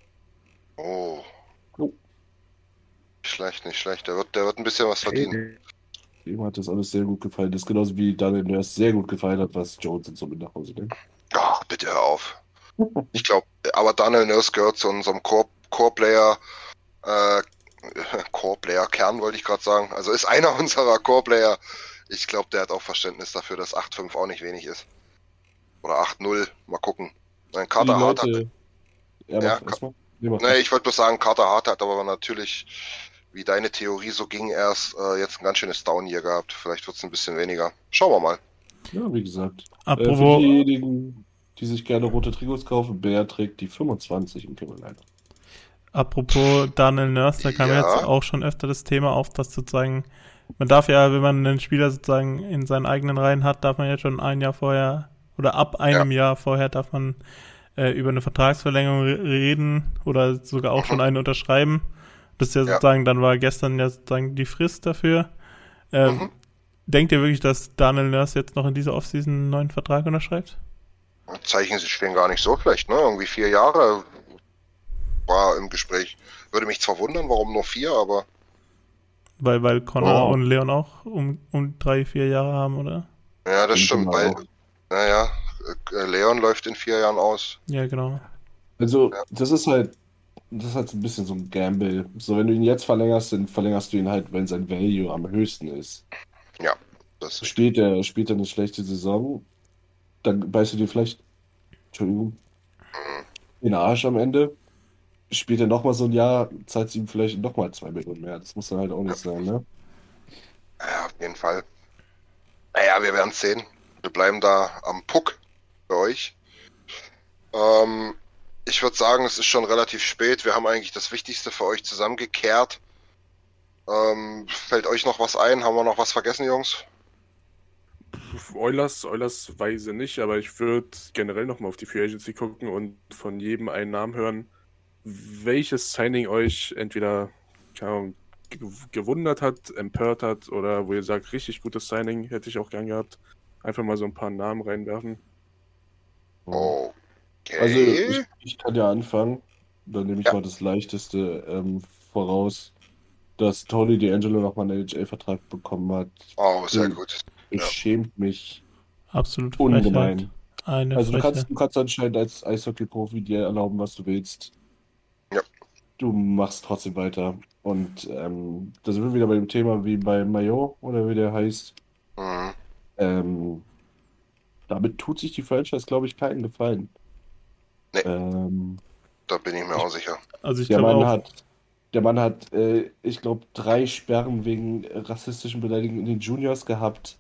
Oh. Oh. Schlecht, nicht schlecht. Der wird, der wird ein bisschen was verdienen. Ihm hat das alles sehr gut gefallen. Das ist genauso wie Daniel Nurse sehr gut gefallen hat, was Jones und so mit nach Hause nimmt. Ach, bitte hör auf. Ich glaube, aber Daniel Nurse gehört zu unserem Core- Core-Player, äh, (laughs) Core-Player-Kern, wollte ich gerade sagen. Also ist einer (laughs) unserer Core-Player. Ich glaube, der hat auch Verständnis dafür, dass 8-5 auch nicht wenig ist. Oder 8-0. Mal gucken. Nein, Carter Hart hat. Ja, Ja. Nee, ich wollte bloß sagen, Carter Hart hat aber natürlich, wie deine Theorie so ging, erst äh, jetzt ein ganz schönes Down hier gehabt. Vielleicht wird es ein bisschen weniger. Schauen wir mal. Ja, wie gesagt. Äh, für Apropos, diejenigen, die sich gerne rote Trikots kaufen, Bär trägt die 25 in Carolina. Apropos Daniel Nurse, da kam Ja. jetzt auch schon öfter das Thema auf, dass sozusagen, man darf ja, wenn man einen Spieler sozusagen in seinen eigenen Reihen hat, darf man ja schon ein Jahr vorher oder ab einem Jahr vorher darf man äh, über eine Vertragsverlängerung re- reden oder sogar auch schon eine unterschreiben. Das ist ja Ja. sozusagen, dann war gestern ja sozusagen die Frist dafür. Ähm, Mhm. Denkt ihr wirklich, dass Daniel Nurse jetzt noch in dieser Offseason einen neuen Vertrag unterschreibt? Zeichen sie stehen gar nicht so schlecht, ne? Irgendwie vier Jahre war im Gespräch. Würde mich zwar wundern, warum nur vier, aber Weil, weil Connor Oh. und Leon auch um, um drei, vier Jahre haben, oder? ja, das stimmt, weil, naja, äh, Leon läuft in vier Jahren aus. Ja, genau. Also, Ja. das ist halt, das ist halt ein bisschen so ein Gamble. So, wenn du ihn jetzt verlängerst, dann verlängerst du ihn halt, wenn sein Value am höchsten ist. Ja, das ist Spielt er, spielt er eine schlechte Saison, dann beißt du dir vielleicht, Entschuldigung, den Arsch am Ende. Spielt er nochmal so ein Jahr, zahlst du ihm vielleicht nochmal zwei Millionen mehr. Das muss dann halt auch nicht sein, ne? Ja, auf jeden Fall. Naja, wir werden es sehen. Wir bleiben da am Puck für euch. Ähm, ich würde sagen, es ist schon relativ spät. Wir haben eigentlich das Wichtigste für euch zusammengekehrt. Ähm, fällt euch noch was ein? Haben wir noch was vergessen, Jungs? Eulers, Eulers Weise nicht, aber ich würde generell nochmal auf die Free Agency gucken und von jedem einen Namen hören, welches Signing euch entweder keine Ahnung, ge- gewundert hat, empört hat oder wo ihr sagt, richtig gutes Signing hätte ich auch gern gehabt. Einfach mal so ein paar Namen reinwerfen. Okay. Also ich, ich kann ja anfangen. Dann nehme ich Ja. mal das Leichteste ähm, voraus, dass Tony D'Angelo nochmal einen NHL-Vertrag bekommen hat. oh, sehr Mhm. gut. Es Ja. schämt mich Absolut ungemein. Eine Also du kannst, du kannst anscheinend als Eishockey-Profi dir erlauben, was du willst. Ja. Du machst trotzdem weiter. Und ähm, da sind wir wieder bei dem Thema wie bei Mayo oder wie der heißt. Mhm. Ähm, damit tut sich die Franchise, glaube ich, keinen Gefallen. Nee. Ähm, Da bin ich mir auch sicher. Also ich der glaube Mann auch, hat, der Mann hat, äh, ich glaube, drei Sperren wegen rassistischen Beleidigungen in den Juniors gehabt.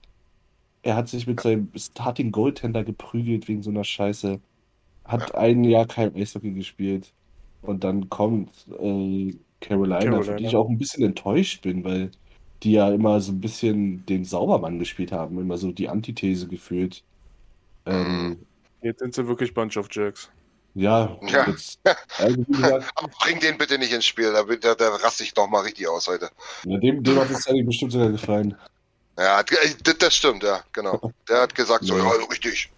Er hat sich mit seinem Starting Goaltender geprügelt wegen so einer Scheiße. Hat ein Jahr kein Eishockey gespielt. Und dann kommt äh, Carolina, für Carolina. die ich auch ein bisschen enttäuscht bin, weil die ja immer so ein bisschen den Saubermann gespielt haben, immer so die Antithese gefühlt. Ähm, Jetzt sind sie wirklich Bunch of Jerks. ja, Ja. jetzt, also gesagt, (laughs) bring den bitte nicht ins Spiel, da, da, da raste ich noch mal richtig aus heute. ja, dem, dem hat das Signing bestimmt sogar gefallen. Ja, d- das, das stimmt, ja, genau. (laughs) Der hat gesagt, so, Ja. ja, richtig.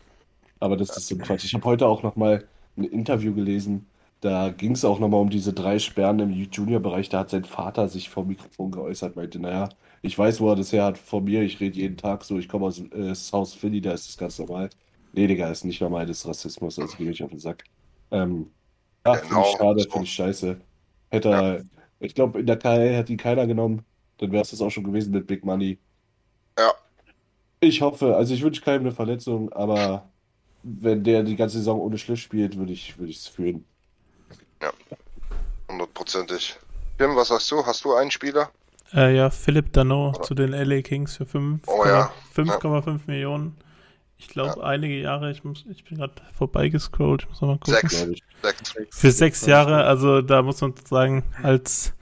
Aber das ist so ein Quatsch. Ich habe heute auch noch mal ein Interview gelesen. Da ging es auch noch mal um diese drei Sperren im Junior-Bereich. Da hat sein Vater sich vor Mikrofon geäußert, meinte, naja, ich weiß, wo er das her hat von mir. Ich rede jeden Tag so. Ich komme aus äh, South Philly, da ist das ganz normal. Nee, Digga, ist nicht normal, das ist Rassismus. Also geh nicht auf den Sack. Ähm, ja, finde Genau, ich schade, finde ich scheiße. Hätte er, ich glaube, in der KL hätte ihn keiner genommen. Dann wäre es das auch schon gewesen mit Big Money. Ja. Ich hoffe, also ich wünsche keinem eine Verletzung, aber wenn der die ganze Saison ohne Schliff spielt, würde ich würde ich es fühlen. Hundertprozentig. Tim, was sagst du? Hast du einen Spieler? äh, ja, Philipp Dano zu den LA Kings für 5,5 Oh ja. 5,5 Millionen. Ich glaube, einige Jahre, ich, muss, ich bin gerade vorbeigescrollt, ich muss noch mal gucken. Sechs. Sechs. Für sechs Jahre, also da muss man sagen, als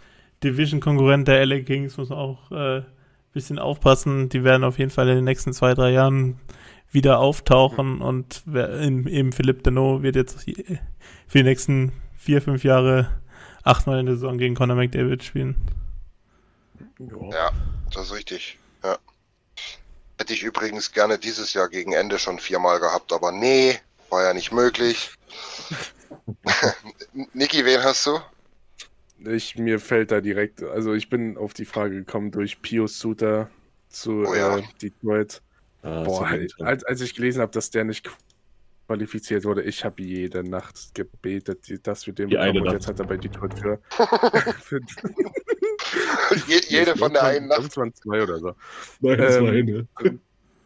Division-Konkurrent der LA Kings muss man auch äh, ein bisschen aufpassen. Die werden auf jeden Fall in den nächsten zwei, drei Jahren wieder auftauchen und wer- in- eben Philipp Deneau wird jetzt für die nächsten vier, fünf Jahre achtmal in der Saison gegen Conor McDavid spielen. Ja. Ja, das ist richtig. Ja. Hätte ich übrigens gerne dieses Jahr gegen Ende schon viermal gehabt, aber nee, war ja nicht möglich. (laughs) Niki, wen hast du? Ich, mir fällt da direkt, also ich bin auf die Frage gekommen durch Pius Suter zu Oh ja. äh, Detroit. Ah, Boah, als, als ich gelesen habe, dass der nicht qualifiziert wurde, ich habe jede Nacht gebetet, die- dass wir den Die eine bekommen und jetzt hat er bei Detroit für, für (laughs) (laughs) Je, jede von der einen Nacht. Das waren zwei oder so. Nein, Ähm, eine.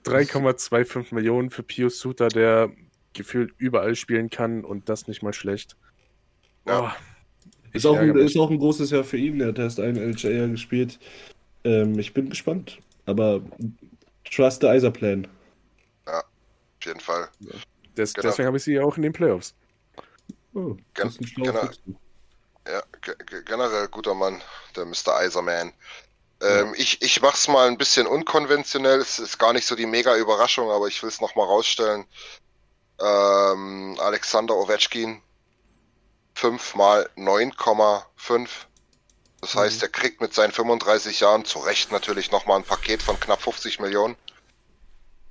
3,25 Millionen für Pius Suter, der gefühlt überall spielen kann und das nicht mal schlecht. Ja. Oh, Ist auch, ein, ist auch ein großes Jahr für ihn. Er hat erst einen LHA gespielt. Ähm, ich bin gespannt. Aber trust the Eiserplan. Auf jeden Fall. Des, genau. Deswegen habe ich sie ja auch in den Playoffs. Oh, Gen- das ist ein genau. Ja, ge- ge- generell guter Mann, der Mr. Eiserman. Ähm, ich, ich mach's mal ein bisschen unkonventionell. Es ist gar nicht so die mega Überraschung, aber ich will es nochmal rausstellen. Ähm, Alexander Ovechkin 5 mal 9,5. Das heißt, er kriegt mit seinen 35 Jahren zu Recht natürlich nochmal ein Paket von knapp 50 Millionen.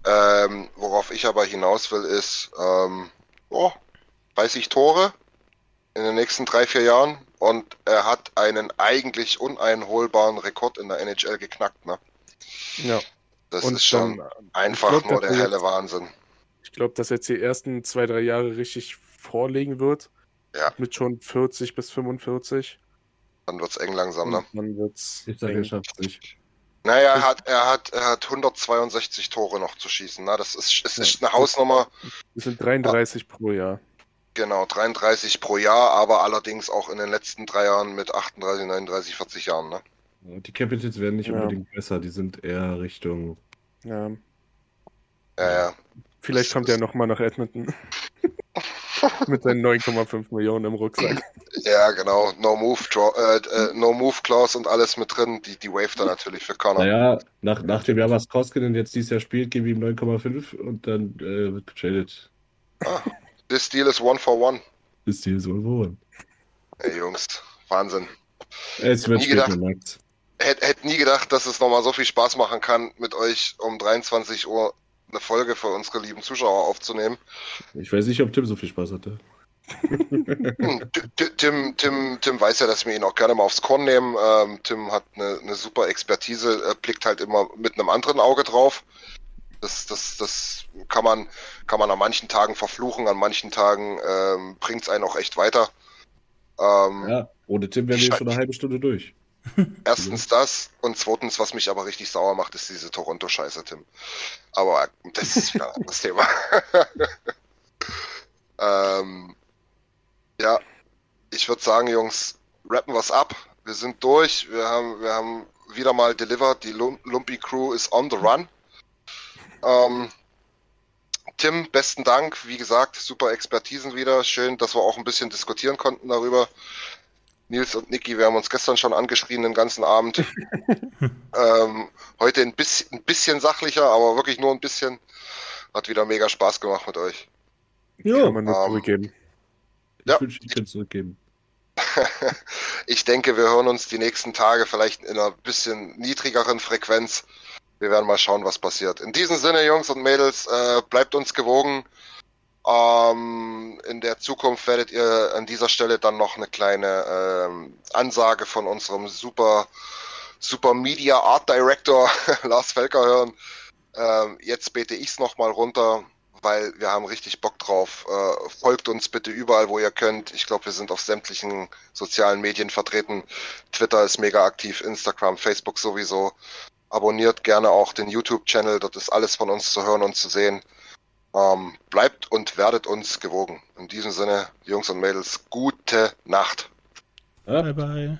Ähm, worauf ich aber hinaus will, ist, ähm, oh, 30 Tore in den nächsten drei, vier Jahren und er hat einen eigentlich uneinholbaren Rekord in der NHL geknackt. Ne? Ja. Das Und ist schon dann, einfach glaub, nur der er helle jetzt- Wahnsinn. Ich glaube, dass er jetzt die ersten zwei, drei Jahre richtig vorlegen wird. Ja. Mit schon 40 bis 45. Dann wird's eng langsam, ne? Dann wird's. Ich sage, er schafft nicht. Naja, er hat, er hat, er hat 162 Tore noch zu schießen. Na, das ist, ist nicht eine Hausnummer. Das sind 33 pro Jahr. Genau, 33 pro Jahr, aber allerdings auch in den letzten drei Jahren mit 38, 39, 40 Jahren, ne? Die Capitals werden nicht Ja. unbedingt besser, die sind eher Richtung. Ja. Ja, ja. Vielleicht kommt er nochmal nach Edmonton. (laughs) (laughs) Mit seinen 9,5 Millionen im Rucksack. Ja, genau. No Move, draw, äh, äh, no Move Clause und alles mit drin. Die, die waved er natürlich für Connor. Naja, nach, nach dem Jahr, was Koskinen jetzt dieses Jahr spielt, geben wir ihm 9,5 und dann äh, wird getradet. This deal is one for one. Ist die so wohl. Ey, Jungs, Wahnsinn. Es wird Nie gedacht. Hätte hätt nie gedacht, dass es nochmal so viel Spaß machen kann, mit euch um 23 Uhr eine Folge für unsere lieben Zuschauer aufzunehmen. Ich weiß nicht, ob Tim so viel Spaß hatte. Hm, Tim, Tim, Tim weiß ja, dass wir ihn auch gerne mal aufs Korn nehmen. Ähm, Tim hat eine, eine super Expertise, äh, blickt halt immer mit einem anderen Auge drauf. Das, das, das kann man, kann man an manchen Tagen verfluchen, an manchen Tagen ähm, bringt es einen auch echt weiter. Ähm, Ja, ohne Tim wären wir schon eine halbe Stunde durch. (laughs) Erstens das und zweitens, was mich aber richtig sauer macht, ist diese Toronto-Scheiße, Tim. Aber das ist wieder ein anderes Thema. (laughs) ähm, ja, ich würde sagen, Jungs, rappen wir's ab. Wir sind durch. Wir haben, wir haben wieder mal delivered. Die Lum Lumpy Crew ist on the run. Ähm, Tim, besten Dank. Wie gesagt, super Expertisen wieder. Schön, dass wir auch ein bisschen diskutieren konnten darüber. Nils und Niki, wir haben uns gestern schon angeschrien den ganzen Abend. (laughs) ähm, heute ein bisschen, ein bisschen sachlicher, aber wirklich nur ein bisschen. Hat wieder mega Spaß gemacht mit euch. Ja, Kann man nur ähm, zurückgeben. ich ja. wünsche, ich könnte zurückgeben. (laughs) Ich denke, wir hören uns die nächsten Tage vielleicht in einer bisschen niedrigeren Frequenz. Wir werden mal schauen, was passiert. In diesem Sinne, Jungs und Mädels, äh, bleibt uns gewogen. Ähm, in der Zukunft werdet ihr an dieser Stelle dann noch eine kleine ähm, Ansage von unserem super, super Media Art Director (laughs) Lars Felker hören. Ähm, jetzt bete ich's noch mal runter, weil wir haben richtig Bock drauf. Äh, folgt uns bitte überall, wo ihr könnt. Ich glaube, wir sind auf sämtlichen sozialen Medien vertreten. Twitter ist mega aktiv, Instagram, Facebook sowieso. Abonniert gerne auch den YouTube-Channel, dort ist alles von uns zu hören und zu sehen. Ähm, bleibt und werdet uns gewogen. In diesem Sinne, Jungs und Mädels, gute Nacht. Bye bye.